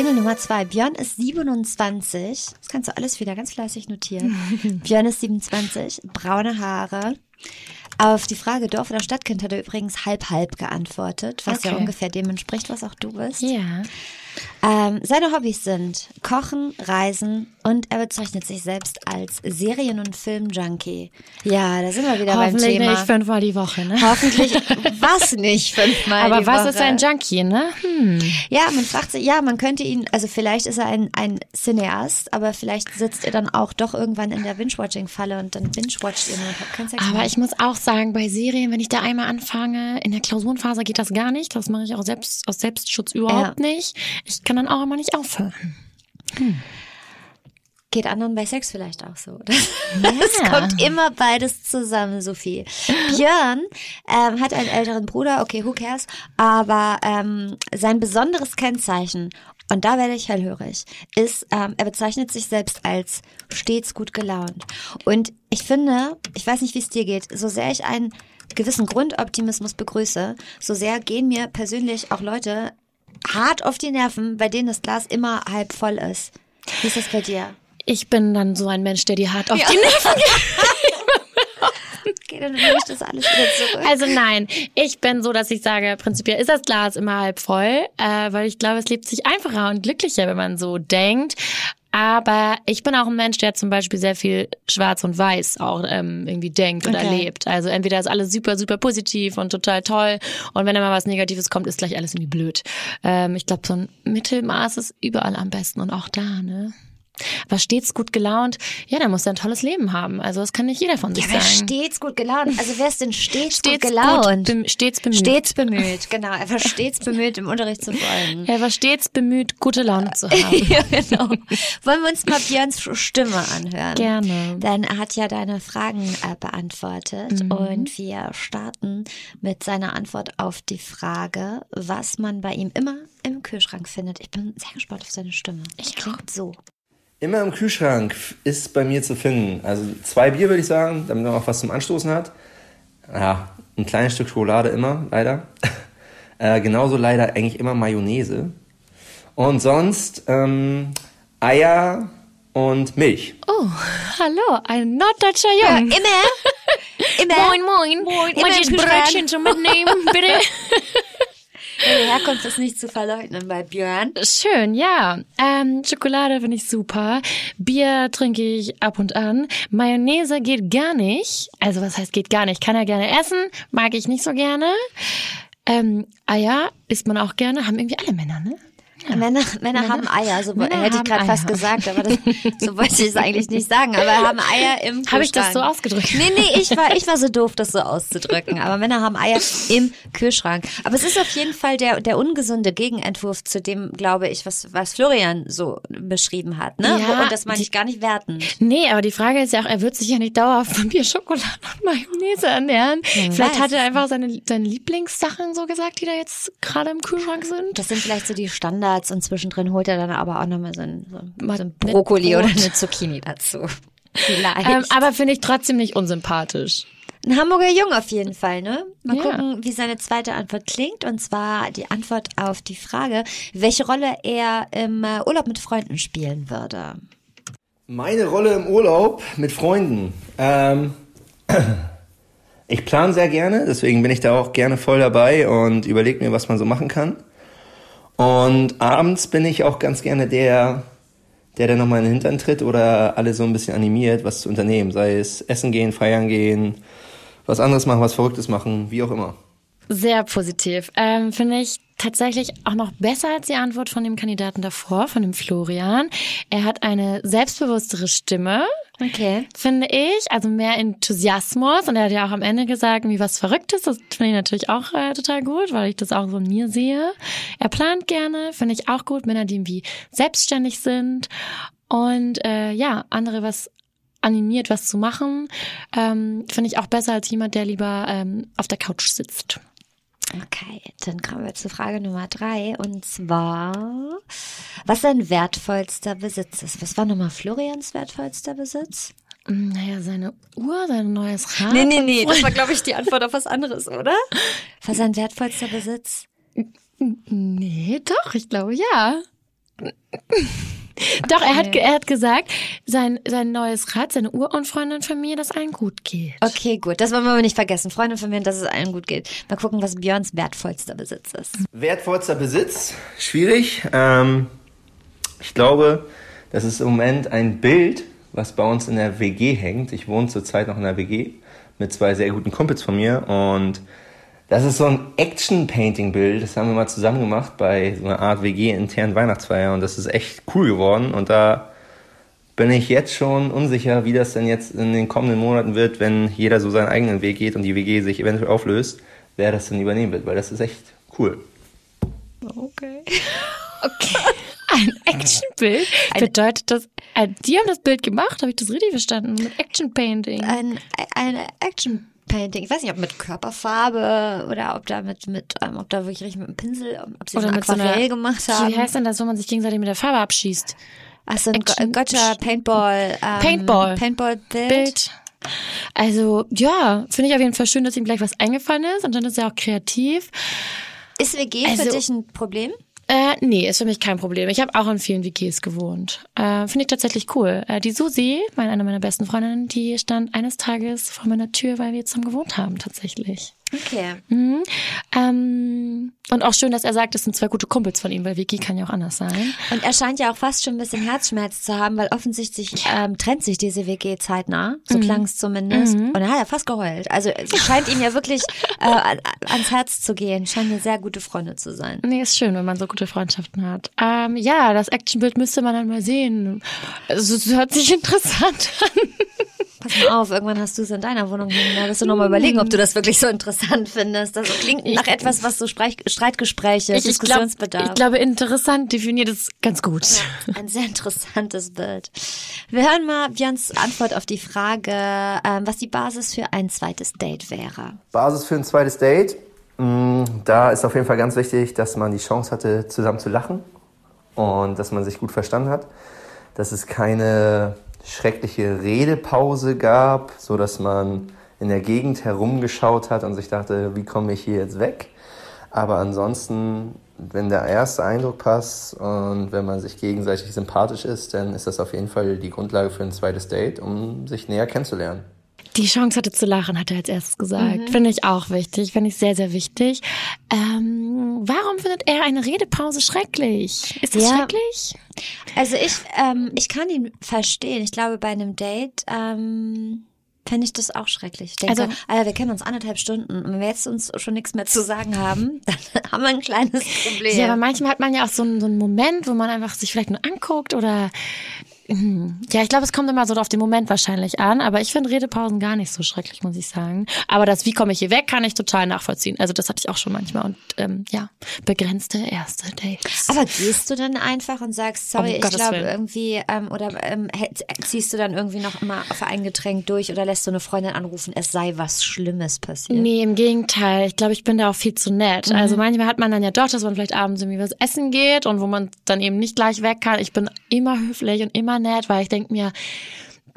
Single Nummer zwei. Björn ist 27. Das kannst du alles wieder ganz fleißig notieren. Björn ist 27, braune Haare. Auf die Frage Dorf oder Stadtkind hat er übrigens halb-halb geantwortet, was ja Okay. ungefähr dem entspricht, was auch du bist. Ja. Ähm, seine Hobbys sind Kochen, Reisen und er bezeichnet sich selbst als Serien- und Film-Junkie. Ja, da sind wir wieder beim Hoffentlich Thema. nicht fünfmal die Woche, ne? Hoffentlich was nicht fünfmal Aber die was Woche. ist ein Junkie, ne? Hm. Ja, man fragt sich, ja, man könnte ihn, also vielleicht ist er ein, ein Cineast, aber vielleicht sitzt er dann auch doch irgendwann in der Binge-Watching-Falle und dann binge-watcht ihr nur und habt keinen Sex Aber mehr. ich muss auch sagen, bei Serien, wenn ich da einmal anfange, in der Klausurenphase geht das gar nicht. Das mache ich auch selbst aus Selbstschutz überhaupt nicht. Ich kann dann auch immer nicht aufhören. Geht anderen bei Sex vielleicht auch so. oder? Es kommt immer beides zusammen, Sophie. Björn ähm, hat einen älteren Bruder, okay, who cares, aber ähm, sein besonderes Kennzeichen, und da werde ich hellhörig, ist, ähm, er bezeichnet sich selbst als stets gut gelaunt. Und ich finde, ich weiß nicht, wie es dir geht, so sehr ich einen gewissen Grundoptimismus begrüße, so sehr gehen mir persönlich auch Leute hart auf die Nerven, bei denen das Glas immer halb voll ist. Wie ist das bei dir? Ich bin dann so ein Mensch, der die hart auf die Nerven Okay, dann nehme ich das alles wieder zurück. Also nein, ich bin so, dass ich sage, prinzipiell ist das Glas immer halb voll, äh, weil ich glaube, es lebt sich einfacher und glücklicher, wenn man so denkt. Aber ich bin auch ein Mensch, der zum Beispiel sehr viel schwarz und weiß auch ähm, irgendwie denkt oder Okay. lebt. Also entweder ist alles super, super positiv und total toll und wenn mal was Negatives kommt, ist gleich alles irgendwie blöd. Ähm, ich glaube, so ein Mittelmaß ist überall am besten und auch da, ne? Aber stets gut gelaunt, ja, der muss ja ein tolles Leben haben. Also das kann nicht jeder von sich Ja, sagen. stets gut gelaunt? Also wer ist denn stets, Stets gut gelaunt? bem- stets bemüht. Stets bemüht, genau. Er war stets bemüht, im Unterricht zu folgen. Er war stets bemüht, gute Laune zu haben. ja, genau. Wollen wir uns mal Björns Stimme anhören? Gerne. Denn er hat ja deine Fragen äh, beantwortet Mhm. und wir starten mit seiner Antwort auf die Frage, was man bei ihm immer im Kühlschrank findet. Ich bin sehr gespannt auf seine Stimme. Ich klingt so. Immer im Kühlschrank ist bei mir zu finden. Also zwei Bier würde ich sagen, damit man auch was zum Anstoßen hat. Ja, ein kleines Stück Schokolade immer, leider. Äh, genauso leider eigentlich immer Mayonnaise. Und sonst ähm, Eier und Milch. Oh, hallo, ein norddeutscher Junge. Immer, immer. moin, moin. Moin, immer Manches. Brötchen zum Mitnehmen, bitte. Die Herkunft ist nicht zu verleugnen bei Björn. Schön, ja. Ähm, Schokolade finde ich super. Bier trinke ich ab und an. Mayonnaise geht gar nicht. Also was heißt geht gar nicht? Kann er gerne essen, mag ich nicht so gerne. Ähm, Eier isst man auch gerne, haben irgendwie alle Männer, ne? Männer, Männer haben Eier, so Männer hätte ich gerade fast gesagt, aber das, so wollte ich es eigentlich nicht sagen. Aber haben Eier im Kühlschrank. Habe ich das so ausgedrückt? Nee, nee, ich war, ich war so doof, das so auszudrücken. Aber Männer haben Eier im Kühlschrank. Aber es ist auf jeden Fall der, der ungesunde Gegenentwurf zu dem, glaube ich, was, was Florian so beschrieben hat. Ne? Ja, Und das meine ich gar nicht wertend. Nee, aber die Frage ist ja auch, er wird sich ja nicht dauerhaft von Bier, Schokolade und Mayonnaise ernähren. Vielleicht weiß. hat er einfach seine, seine Lieblingssachen so gesagt, die da jetzt gerade im Kühlschrank sind. Das sind vielleicht so die Standards und zwischendrin holt er dann aber auch nochmal so ein, so ein, Mal so ein Brokkoli oder eine Zucchini dazu. Vielleicht. Ähm, aber finde ich trotzdem nicht unsympathisch. Ein Hamburger Jung auf jeden Fall, ne? Mal Ja. gucken, wie seine zweite Antwort klingt. Und zwar die Antwort auf die Frage, welche Rolle er im äh, Urlaub mit Freunden spielen würde. Meine Rolle im Urlaub mit Freunden. Ähm, ich plane sehr gerne, deswegen bin ich da auch gerne voll dabei und überlege mir, was man so machen kann. Und abends bin ich auch ganz gerne der, der dann nochmal in den Hintern tritt oder alle so ein bisschen animiert, was zu unternehmen. Sei es essen gehen, feiern gehen, was anderes machen, was Verrücktes machen, wie auch immer. Sehr positiv. Ähm, Finde ich tatsächlich auch noch besser als die Antwort von dem Kandidaten davor, von dem Florian. Er hat eine selbstbewusstere Stimme, Okay. finde ich, also mehr Enthusiasmus. Und er hat ja auch am Ende gesagt, wie was Verrücktes. Das finde ich natürlich auch äh, total gut, weil ich das auch so in mir sehe. Er plant gerne, finde ich auch gut. Männer, die irgendwie selbstständig sind und äh, ja, andere was animiert, was zu machen, ähm, finde ich auch besser als jemand, der lieber ähm, auf der Couch sitzt. Okay, dann kommen wir zu Frage Nummer drei. Und zwar, was sein wertvollster Besitz ist. Was war nochmal Florians wertvollster Besitz? Mm, Naja, seine Uhr, sein neues Rad. Nee, nee, nee. Das war, glaube ich, die Antwort auf was anderes, oder? Was sein wertvollster Besitz? Nee, doch, ich glaube ja. Doch, er hat, er hat gesagt, sein, sein neues Rad, seine Urunfreundin von mir, dass allen gut geht. Okay, gut. Das wollen wir aber nicht vergessen. Freunde von mir, dass es allen gut geht. Mal gucken, was Björns wertvollster Besitz ist. Wertvollster Besitz? Schwierig. Ähm, ich glaube, das ist im Moment ein Bild, was bei uns in der WG hängt. Ich wohne zurzeit noch in der WG mit zwei sehr guten Kumpels von mir und das ist so ein Action-Painting-Bild. Das haben wir mal zusammen gemacht bei so einer Art WG-internen Weihnachtsfeier und das ist echt cool geworden und da bin ich jetzt schon unsicher, wie das denn jetzt in den kommenden Monaten wird, wenn jeder so seinen eigenen Weg geht und die WG sich eventuell auflöst, wer das denn übernehmen wird, weil das ist echt cool. Okay. Ein Actionbild? Bedeutet das, die haben das Bild gemacht? Habe ich das richtig verstanden? Mit Action Painting. Ein, ein Action Painting. Ich weiß nicht, ob mit Körperfarbe oder ob da mit, mit ähm, ob da wirklich richtig mit einem Pinsel, ob sie Oder so ein mit so einer- Aquarell gemacht haben. Wie heißt denn das, wo man sich gegenseitig mit der Farbe abschießt? Ach so, ein Gotcha Paintball. Ähm, Paintball. Paintball-Bild. Bild. Also, ja, finde ich auf jeden Fall schön, dass ihm gleich was eingefallen ist und dann ist er auch kreativ. Ist WG für Also- dich ein Problem? Äh, nee, ist für mich kein Problem. Ich habe auch in vielen WGs gewohnt. Äh, Finde ich tatsächlich cool. Äh, die Susi, meine, eine meiner besten Freundinnen, die stand eines Tages vor meiner Tür, weil wir zusammen gewohnt haben, tatsächlich. Okay. Mhm. Ähm, und auch schön, dass er sagt, es sind zwei gute Kumpels von ihm, weil WG kann ja auch anders sein. Und er scheint ja auch fast schon ein bisschen Herzschmerz zu haben, weil offensichtlich ähm, trennt sich diese WG zeitnah. So Mhm. klang es zumindest. Und er hat ja fast geheult. Also es scheint ihm ja wirklich äh, an- ans Herz zu gehen. Scheinen ja sehr gute Freunde zu sein. Nee, ist schön, wenn man so gute Freundschaften hat. Ähm, ja, das Actionbild müsste man dann mal sehen. Also, es hört sich interessant an. Pass mal auf, irgendwann hast du es in deiner Wohnung hängen. Da wirst du nochmal überlegen, ob du das wirklich so interessant findest. Das klingt nach etwas, was so Sprech Streitgespräche, Ich, ich, glaub, Diskussionsbedarf. ich glaube, interessant definiert es ganz gut. Ein sehr interessantes Bild. Wir hören mal Björns Antwort auf die Frage, ähm, was die Basis für ein zweites Date wäre. Basis für ein zweites Date. Mm, Da ist auf jeden Fall ganz wichtig, dass man die Chance hatte, zusammen zu lachen und dass man sich gut verstanden hat. Dass es keine schreckliche Redepause gab, so dass man in der Gegend herumgeschaut hat und sich dachte, wie komme ich hier jetzt weg? Aber ansonsten, wenn der erste Eindruck passt und wenn man sich gegenseitig sympathisch ist, dann ist das auf jeden Fall die Grundlage für ein zweites Date, um sich näher kennenzulernen. Die Chance hatte zu lachen, hat er als erstes gesagt. Finde ich auch wichtig, finde ich sehr, sehr wichtig. Ähm, warum findet er eine Redepause schrecklich? Ist das Ja. schrecklich? Also ich, ähm, ich kann ihn verstehen. Ich glaube, bei einem Date ähm, fände ich das auch schrecklich. Ich denke, Also- so, Alter, wir kennen uns anderthalb Stunden und wenn wir jetzt uns schon nichts mehr zu sagen haben, dann haben wir ein kleines Problem. Ja, aber manchmal hat man ja auch so einen, so einen Moment, wo man einfach sich vielleicht nur anguckt oder ja, ich glaube, es kommt immer so auf den Moment wahrscheinlich an, aber ich finde Redepausen gar nicht so schrecklich, muss ich sagen. Aber das, wie komme ich hier weg, kann ich total nachvollziehen. Also das hatte ich auch schon manchmal und ähm, ja, begrenzte erste Dates. Aber gehst du dann einfach und sagst, sorry, Um ich glaube irgendwie, ähm, oder ähm, ziehst du dann irgendwie noch immer auf ein Getränk durch oder lässt du eine Freundin anrufen, es sei was Schlimmes passiert? Nee, im Gegenteil. Ich glaube, ich bin da auch viel zu nett. Mhm. Also manchmal hat man dann ja doch, dass man vielleicht abends irgendwie was essen geht und wo man dann eben nicht gleich weg kann. Ich bin immer höflich und immer nett, weil ich denke mir,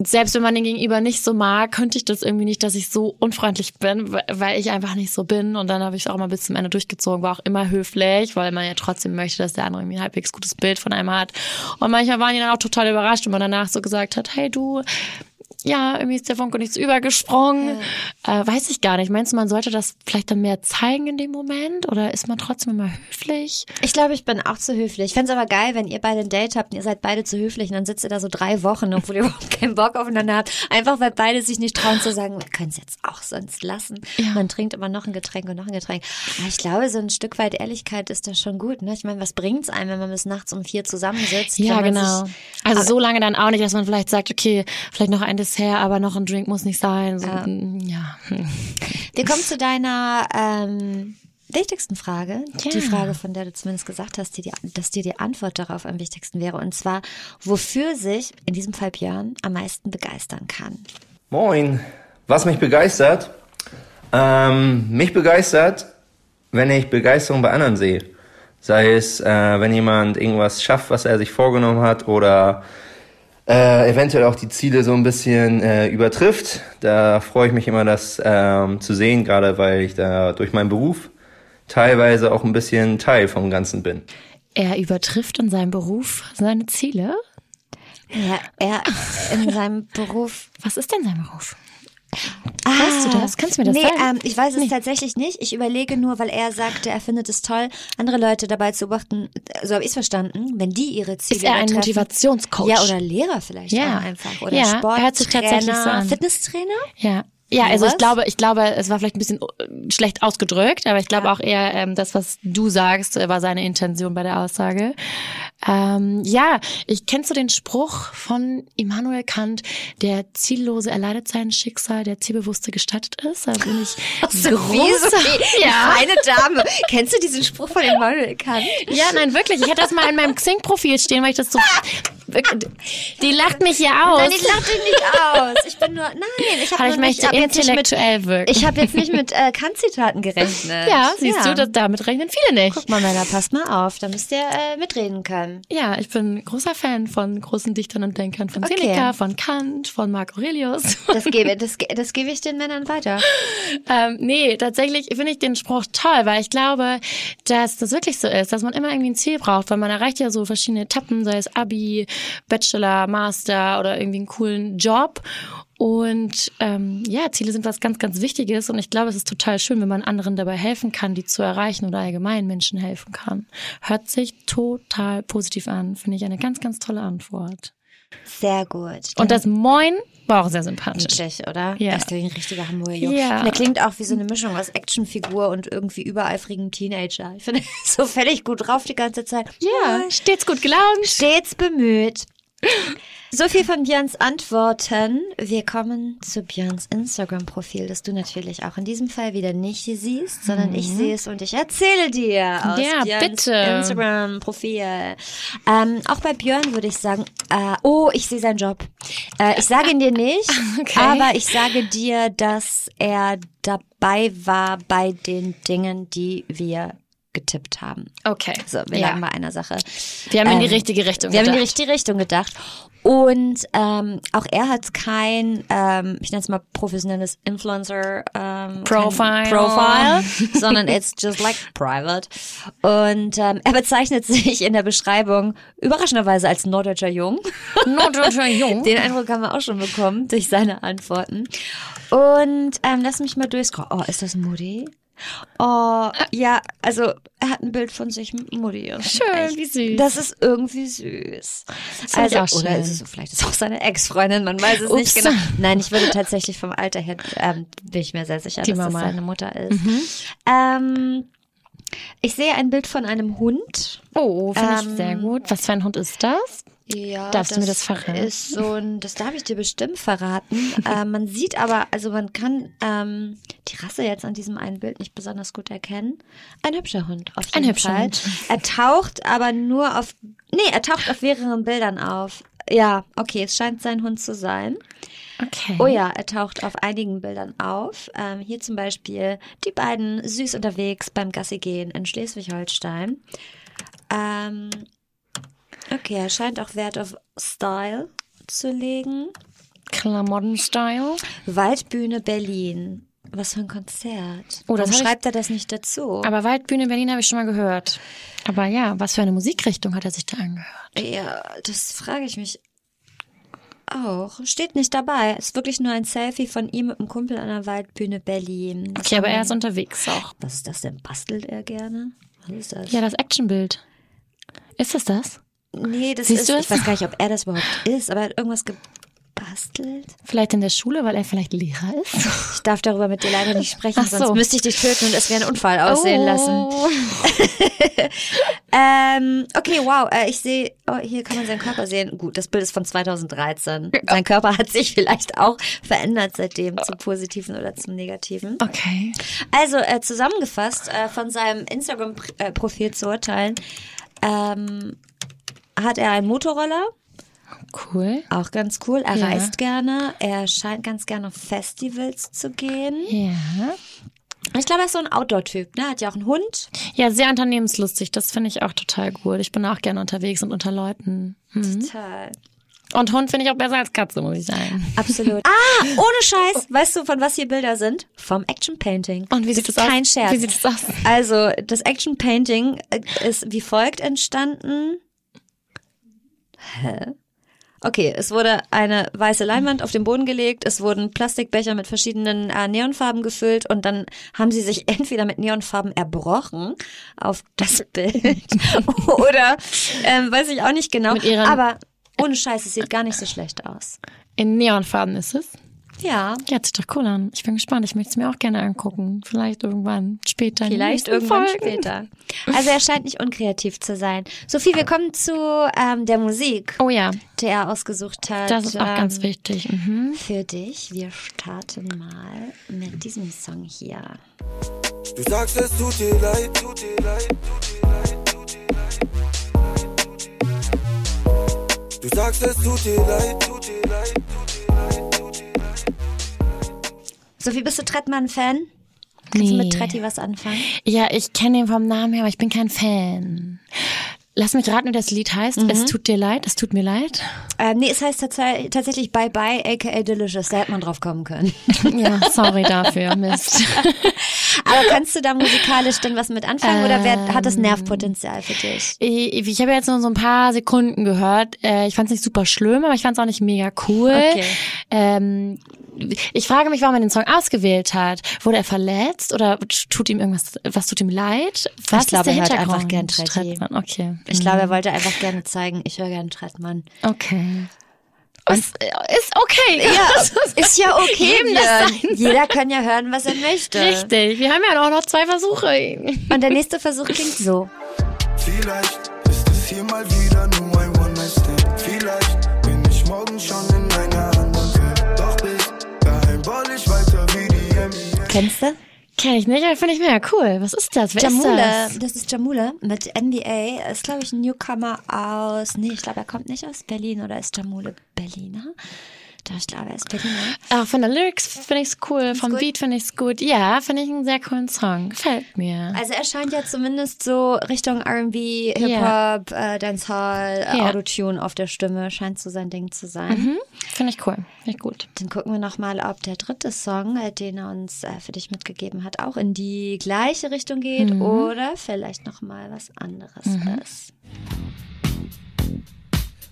selbst wenn man den Gegenüber nicht so mag, könnte ich das irgendwie nicht, dass ich so unfreundlich bin, weil- ich einfach nicht so bin. Und dann habe ich es auch mal bis zum Ende durchgezogen, war auch immer höflich, weil man ja trotzdem möchte, dass der andere irgendwie ein halbwegs gutes Bild von einem hat. Und manchmal waren die dann auch total überrascht, wenn man danach so gesagt hat, hey du, ja, irgendwie ist der Funke nichts übergesprungen. Äh, weiß ich gar nicht. Meinst du, man sollte das vielleicht dann mehr zeigen in dem Moment? Oder ist man trotzdem immer höflich? Ich glaube, ich bin auch zu höflich. Ich fände es aber geil, wenn ihr beide ein Date habt und ihr seid beide zu höflich und dann sitzt ihr da so drei Wochen, obwohl ihr überhaupt keinen Bock aufeinander habt. Einfach weil beide sich nicht trauen zu sagen, wir können es jetzt auch sonst lassen. Ja. Man trinkt immer noch ein Getränk und noch ein Getränk. Aber ich glaube, so ein Stück weit Ehrlichkeit ist da schon gut. Ne? Ich meine, was bringt's einem, wenn man bis nachts um vier zusammensitzt? Ja, genau. sich- Also so lange dann auch nicht, dass man vielleicht sagt, okay, vielleicht noch ein Dessert, aber noch ein Drink muss nicht sein. So, mm, ja. Wir kommen zu deiner ähm, wichtigsten Frage. Ja. Die Frage, von der du zumindest gesagt hast, die, die, dass dir die Antwort darauf am wichtigsten wäre. Und zwar, wofür sich, in diesem Fall Björn, am meisten begeistern kann. Moin. Was mich begeistert? Ähm, mich begeistert, wenn ich Begeisterung bei anderen sehe. Sei es, äh, wenn jemand irgendwas schafft, was er sich vorgenommen hat oder äh, eventuell auch die Ziele so ein bisschen äh, übertrifft. Da freue ich mich immer, das ähm, zu sehen, gerade weil ich da durch meinen Beruf teilweise auch ein bisschen Teil vom Ganzen bin. Er übertrifft in seinem Beruf seine Ziele. Ja, er in seinem Beruf. Was ist denn sein Beruf? Weißt du das? Kannst du mir das nee, sagen? Ähm, ich weiß es Nee. tatsächlich nicht. Ich überlege nur, weil er sagte, er findet es toll, andere Leute dabei zu beobachten, so habe ich es verstanden, wenn die ihre Ziele Ist er ein. Motivationscoach? Ja, oder Lehrer vielleicht Ja. auch einfach. Oder Ja, Sporttrainer, hört sich tatsächlich so an. Fitnesstrainer? Ja. Ja, also ich glaube, ich glaube, es war vielleicht ein bisschen äh, schlecht ausgedrückt, aber ich glaube auch eher, ähm, das, was du sagst, äh, war seine Intention bei der Aussage. Ähm, ja, ich kennst du den Spruch von Immanuel Kant, der Ziellose erleidet sein Schicksal, der Zielbewusste gestattet ist. Da bin ich großer. Ja. Eine Dame. Kennst du diesen Spruch von Immanuel Kant? Ja, nein, wirklich. Ich hätte das mal in meinem Xing-Profil stehen, weil ich das so. Die lacht mich ja aus. Nein, ich lach dich nicht aus. Ich bin nur, nein, ich habe ich möchte hab jetzt nicht mit, intellektuell wirken. ich habe jetzt nicht mit äh, Kant-Zitaten gerechnet. ja, siehst du, das, damit rechnen viele nicht. Guck mal, Männer, passt mal auf, da müsst ihr äh, mitreden können. Ja, ich bin großer Fan von großen Dichtern und Denkern, von Okay. Seneca, von Kant, von Marc Aurelius. Das gebe, das, das gebe ich den Männern weiter. ähm, nee, tatsächlich finde ich den Spruch toll, weil ich glaube, dass das wirklich so ist, dass man immer irgendwie ein Ziel braucht, weil man erreicht ja so verschiedene Etappen, sei es Abi, Bachelor, Master oder irgendwie einen coolen Job. Und ähm, ja, Ziele sind was ganz, ganz Wichtiges und ich glaube, es ist total schön, wenn man anderen dabei helfen kann, die zu erreichen oder allgemein Menschen helfen kann. Hört sich total positiv an, finde ich eine ganz, ganz tolle Antwort. Sehr gut. Und das Moin war auch sehr sympathisch. Niedlich, oder? Ja. Er ist ein richtiger Hamburger Junge. Ja. Und er klingt auch wie so eine Mischung aus Actionfigur und irgendwie übereifrigen Teenager. Ich finde, so völlig gut drauf die ganze Zeit. Ja, stets gut gelaunt. Stets bemüht. So viel von Björns Antworten. Wir kommen zu Björns Instagram-Profil, das du natürlich auch in diesem Fall wieder nicht siehst, sondern ich sehe es und ich erzähle dir aus Mhm. Ja, Björns bitte. Instagram-Profil. Ähm, auch bei Björn würde ich sagen, äh, oh, ich sehe seinen Job. Äh, ich sage ihn dir nicht, Okay. aber ich sage dir, dass er dabei war bei den Dingen, die wir getippt haben. Okay. So, wir ja. lagen bei einer Sache. Wir haben in die Ähm, richtige Richtung Wir haben in die gedacht. richtige Richtung gedacht. Und ähm, auch er hat kein, ähm, ich nenne es mal professionelles Influencer ähm, Profile. Profile, sondern it's just like private. Und ähm, er bezeichnet sich in der Beschreibung überraschenderweise als norddeutscher Jung. Norddeutscher Jung. Den Eindruck haben wir auch schon bekommen durch seine Antworten. Und ähm, lass mich mal durchscrollen. Oh, ist das Moody? Oh, ja, also er hat ein Bild von sich mit Mutti. Schön, echt, wie süß. Das ist irgendwie süß. find Also, oder schön. ist es, vielleicht ist es auch seine Ex-Freundin, man weiß es Ups. nicht genau. Nein, ich würde tatsächlich vom Alter her, ähm, bin ich mir sehr sicher, Die dass Mama. das seine Mutter ist. Ähm, ich sehe ein Bild von einem Hund. Oh, finde Ähm, ich sehr gut. Was für ein Hund ist das? Ja, Darfst du mir das verraten? Ist so ein, das darf ich dir bestimmt verraten. äh, man sieht aber, also man kann ähm, die Rasse jetzt an diesem einen Bild nicht besonders gut erkennen. Ein hübscher Hund, auf jeden Ein hübscher Fall. Hund. Er taucht aber nur auf, nee, er taucht auf mehreren Bildern auf. Ja, okay, es scheint sein Hund zu sein. Okay. Oh ja, er taucht auf einigen Bildern auf. Ähm, hier zum Beispiel die beiden süß unterwegs beim Gassi gehen in Schleswig-Holstein. Ähm, okay, er scheint auch Wert auf Style zu legen. Klamotten-Style. Waldbühne Berlin. Was für ein Konzert. Oh, das Warum hab ich- schreibt er das nicht dazu? Aber Waldbühne Berlin habe ich schon mal gehört. Aber ja, was für eine Musikrichtung hat er sich da angehört? ja, das frage ich mich auch. Steht nicht dabei. Ist wirklich nur ein Selfie von ihm mit einem Kumpel an der Waldbühne Berlin. Was Okay, aber er ist unterwegs auch. Was ist das denn? Bastelt er gerne? Was ist das? Ja, das Actionbild. Ist es das? Nee, das Siehst ist, du ich weiß gar nicht, ob er das überhaupt ist, aber er hat irgendwas gebastelt. Vielleicht in der Schule, weil er vielleicht Lehrer ist? Ich darf darüber mit dir leider nicht sprechen, so. sonst müsste ich dich töten und es wie ein Unfall aussehen lassen. Oh. Ähm, okay, wow, äh, ich sehe, oh, hier kann man seinen Körper sehen. Gut, das Bild ist von 2013. Sein Körper hat sich vielleicht auch verändert seitdem zum Positiven oder zum Negativen. Okay. Also äh, zusammengefasst, äh, von seinem Instagram-Profil zu urteilen, ähm, hat er einen Motorroller, Cool. auch ganz cool. Er Ja. reist gerne, er scheint ganz gerne auf Festivals zu gehen. Ja. Ich glaube, er ist so ein Outdoor-Typ, ne? Hat ja auch einen Hund. Ja, sehr unternehmenslustig. Das finde ich auch total gut. Ich bin auch gerne unterwegs und unter Leuten. Hm. Total. Und Hund finde ich auch besser als Katze, muss ich sagen. Absolut. Ah, ohne Scheiß. Weißt du, von was hier Bilder sind? Vom Action Painting. Und wie sieht das das ist kein aus? Scherz. Wie sieht das aus? Also, das Action Painting äh, ist wie folgt entstanden. Hä? Okay, es wurde eine weiße Leinwand auf den Boden gelegt, es wurden Plastikbecher mit verschiedenen äh, Neonfarben gefüllt und dann haben sie sich entweder mit Neonfarben erbrochen auf das Bild oder ähm, weiß ich auch nicht genau. Aber ohne Scheiß, es sieht gar nicht so schlecht aus. In Neonfarben ist es. Ja, Ja, hört sich doch cool an. Ich bin gespannt. Ich möchte es mir auch gerne angucken. Vielleicht irgendwann später. Vielleicht irgendwann Folgen. später. Also er scheint nicht unkreativ zu sein. Sophie, wir kommen zu ähm, der Musik, Oh ja, die er ausgesucht hat. das ist auch ähm, ganz wichtig. Mhm. Für dich. Wir starten mal mit diesem Song hier. Du sagst, es tut dir leid, tut dir leid, tut dir leid, tut dir. Du sagst, es tut dir leid, tut dir leid, tut dir leid. Sophie, bist du Trettmann-Fan? Kannst du Nee. mit Tretti was anfangen? Ja, ich kenne ihn vom Namen her, aber ich bin kein Fan. Lass mich raten, wie das Lied heißt. Mhm. Es tut dir leid, es tut mir leid. Ähm, nee, es heißt tats tatsächlich Bye Bye, aka Delicious. Da hätte man drauf kommen können. Ja, sorry dafür, Mist. Aber kannst du da musikalisch denn was mit anfangen oder wer, hat Ähm. das Nervpotenzial für dich? Ich, ich habe jetzt nur so ein paar Sekunden gehört. Äh, Ich fand es nicht super schlimm, aber ich fand es auch nicht mega cool. Okay. Ähm, ich frage mich, warum er den Song ausgewählt hat. Wurde er verletzt oder tut ihm irgendwas, was tut ihm leid? Was Ich glaube, er hört einfach gern Tretti. Trettmann, Okay. Ich glaube, er wollte einfach gerne zeigen, ich höre gern Trettmann. Okay. Ist, ist okay. Ja, ist ja okay. Jeder kann ja hören, was er möchte. Richtig. Wir haben ja auch noch zwei Versuche. Und der nächste Versuch klingt so. Vielleicht ist es hier mal wieder nur ein One-Night-Stand. Vielleicht bin ich morgen schon Kennst du? Kenn ich nicht, aber finde ich mega cool. Was ist das? Wer Jamule, ist das? das ist Jamule mit NBA. Ist, glaube ich, ein Newcomer aus. Nee, ich glaube, er kommt nicht aus Berlin oder ist Jamule Berliner? Doch, ich glaube, er ist Berliner. Auch von der Lyrics finde ich es cool, vom gut? Beat finde ich es gut. Ja, finde ich einen sehr coolen Song. Gefällt mir. Also er scheint ja zumindest so Richtung R&B, Hip-Hop, äh, Dancehall, äh, Ja. Autotune auf der Stimme scheint so sein Ding zu sein. Mhm. Finde ich cool. Finde ich gut. Dann gucken wir nochmal, ob der dritte Song, äh, den er uns äh, für dich mitgegeben hat, auch in die gleiche Richtung geht Mhm. oder vielleicht nochmal was anderes ist.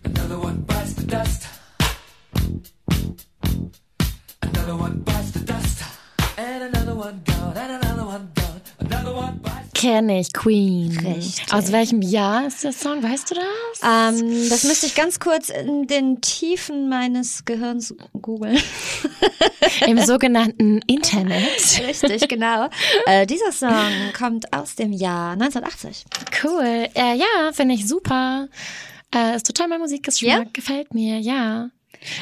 Another one bites the dust. Another one bites the dust. And another one gone, and another one gone. Another one bites Kenne ich, Queen. Richtig. Aus welchem Jahr ist der Song? Weißt du das? Ähm, das müsste ich ganz kurz in den Tiefen meines Gehirns googeln. Im sogenannten Internet. Richtig, genau. Äh, dieser Song kommt aus dem Jahr 1980. Cool. Äh, ja, finde ich super. Äh, ist total mein Musikgeschmack. Ja? Gefällt mir, ja.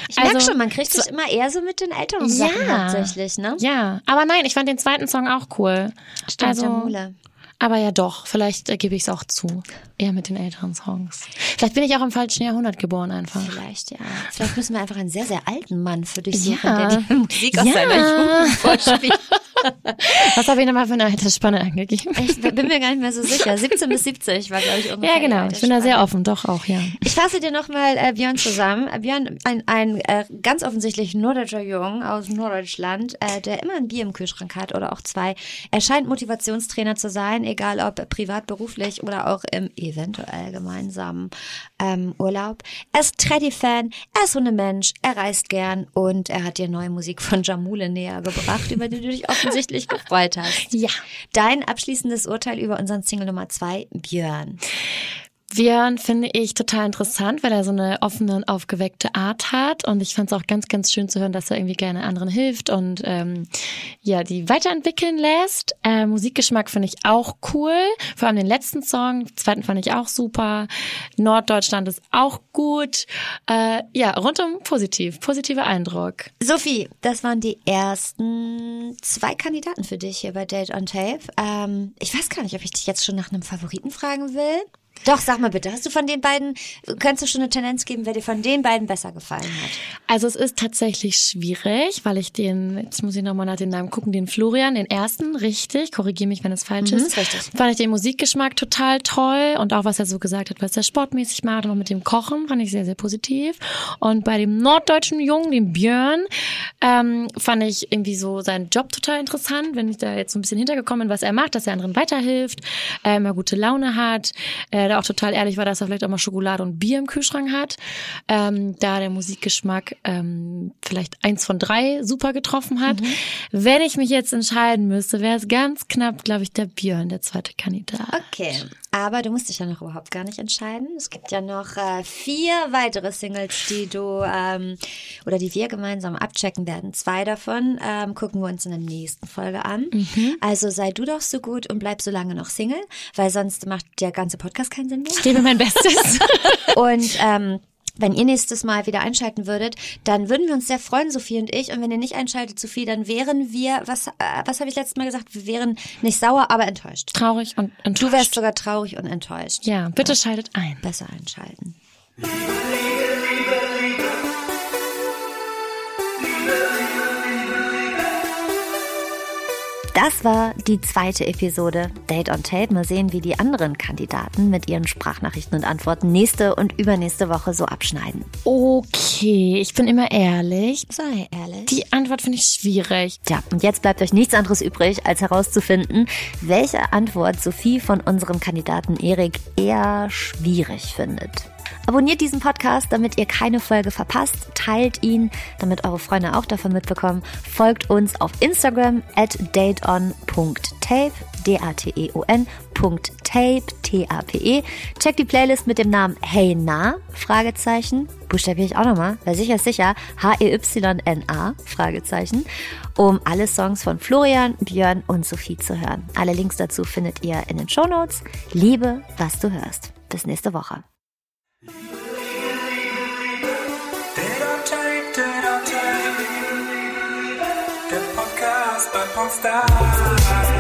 Ich merke Also, schon, man kriegt sich immer eher so mit den älteren Sachen Ja. hauptsächlich, ne? Ja, aber nein, ich fand den zweiten Song auch cool. Stimmt, also, Jamule. aber ja doch, vielleicht äh, gebe ich es auch zu. Eher mit den älteren Songs. Vielleicht bin ich auch im falschen Jahrhundert geboren einfach. Vielleicht, ja. Vielleicht müssen wir einfach einen sehr, sehr alten Mann für dich suchen, Ja. der die Musik aus Ja. seiner Jugend vorspielt. Was habe ich nochmal für eine Altersspanne angegeben? Ich bin mir gar nicht mehr so sicher. 17 bis 70 war, glaube ich, ungefähr. Ja, genau. Ich bin da sehr offen, doch auch, ja. Ich fasse dir nochmal äh, Björn zusammen. Äh, Björn, ein, ein äh, ganz offensichtlich norddeutscher Jung aus Norddeutschland, äh, der immer ein Bier im Kühlschrank hat oder auch zwei. Er scheint Motivationstrainer zu sein, egal ob privat, beruflich oder auch im eventuell gemeinsamen ähm, Urlaub. Er ist Treddy-Fan, er ist Hundemensch, er reist gern und er hat dir neue Musik von Jamule näher gebracht, über die du dich offensichtlich gefreut hast. Ja. Dein abschließendes Urteil über unseren Single Nummer zwei, Björn. Björn finde ich total interessant, weil er so eine offene und aufgeweckte Art hat. Und ich fand es auch ganz, ganz schön zu hören, dass er irgendwie gerne anderen hilft und ähm, ja, die weiterentwickeln lässt. Äh, Musikgeschmack finde ich auch cool. Vor allem den letzten Song, den zweiten fand ich auch super. Norddeutschland ist auch gut. Äh, ja, rundum positiv. Positiver Eindruck. Sophie, das waren die ersten zwei Kandidaten für dich hier bei Date on Tape. Ähm, ich weiß gar nicht, ob ich dich jetzt schon nach einem Favoriten fragen will. Doch, sag mal bitte, hast du von den beiden, kannst du schon eine Tendenz geben, wer dir von den beiden besser gefallen hat? Also es ist tatsächlich schwierig, weil ich den, jetzt muss ich nochmal nach den Namen gucken, den Florian, den ersten, richtig, korrigiere mich, wenn es falsch ist. ist richtig. Fand ich den Musikgeschmack total toll und auch was er so gesagt hat, was er sportmäßig macht und auch mit dem Kochen, fand ich sehr, sehr positiv. Und bei dem norddeutschen Jungen, dem Björn, ähm, fand ich irgendwie so seinen Job total interessant, wenn ich da jetzt so ein bisschen hintergekommen bin, was er macht, dass er anderen weiterhilft, äh, immer gute Laune hat, äh, da auch total ehrlich war, dass er vielleicht auch mal Schokolade und Bier im Kühlschrank hat. Ähm, da der Musikgeschmack ähm, vielleicht eins von drei super getroffen hat. Wenn ich mich jetzt entscheiden müsste, wäre es ganz knapp, glaube ich, der Björn, der zweite Kandidat. Okay, aber du musst dich ja noch überhaupt gar nicht entscheiden. Es gibt ja noch äh, vier weitere Singles, die du ähm, oder die wir gemeinsam abchecken werden. Zwei davon ähm, gucken wir uns in der nächsten Folge an. Also sei du doch so gut und bleib so lange noch Single, weil sonst macht der ganze Podcast keinen Sinn mehr. Ich gebe mein Bestes. Und ähm, wenn ihr nächstes Mal wieder einschalten würdet, dann würden wir uns sehr freuen, Sophie und ich. Und wenn ihr nicht einschaltet, Sophie, dann wären wir, was, äh, was habe ich letztes Mal gesagt? Wir wären nicht sauer, aber enttäuscht. Traurig und enttäuscht. Du wärst sogar traurig und enttäuscht. Ja, bitte schaltet ein. Besser einschalten. Das war die zweite Episode Date on Tape. Mal sehen, wie die anderen Kandidaten mit ihren Sprachnachrichten und Antworten nächste und übernächste Woche so abschneiden. Okay, ich bin immer ehrlich. Sei ehrlich. Die Antwort finde ich schwierig. Tja, und jetzt bleibt euch nichts anderes übrig, als herauszufinden, welche Antwort Sophie von unserem Kandidaten Erik eher schwierig findet. Abonniert diesen Podcast, damit ihr keine Folge verpasst. Teilt ihn, damit eure Freunde auch davon mitbekommen. Folgt uns auf Instagram at dateon.tape, D-A-T-E-O-N, Tape, T-A-P-E. Checkt die Playlist mit dem Namen Hey Na, Fragezeichen. Buchstabiere ich auch nochmal, weil sicher ist sicher, H-E-Y-N-A, Fragezeichen, um alle Songs von Florian, Björn und Sophie zu hören. Alle Links dazu findet ihr in den Shownotes. Liebe, was du hörst. Bis nächste Woche. Dead on tape, dead on tape. Der Podcast bei Popstars.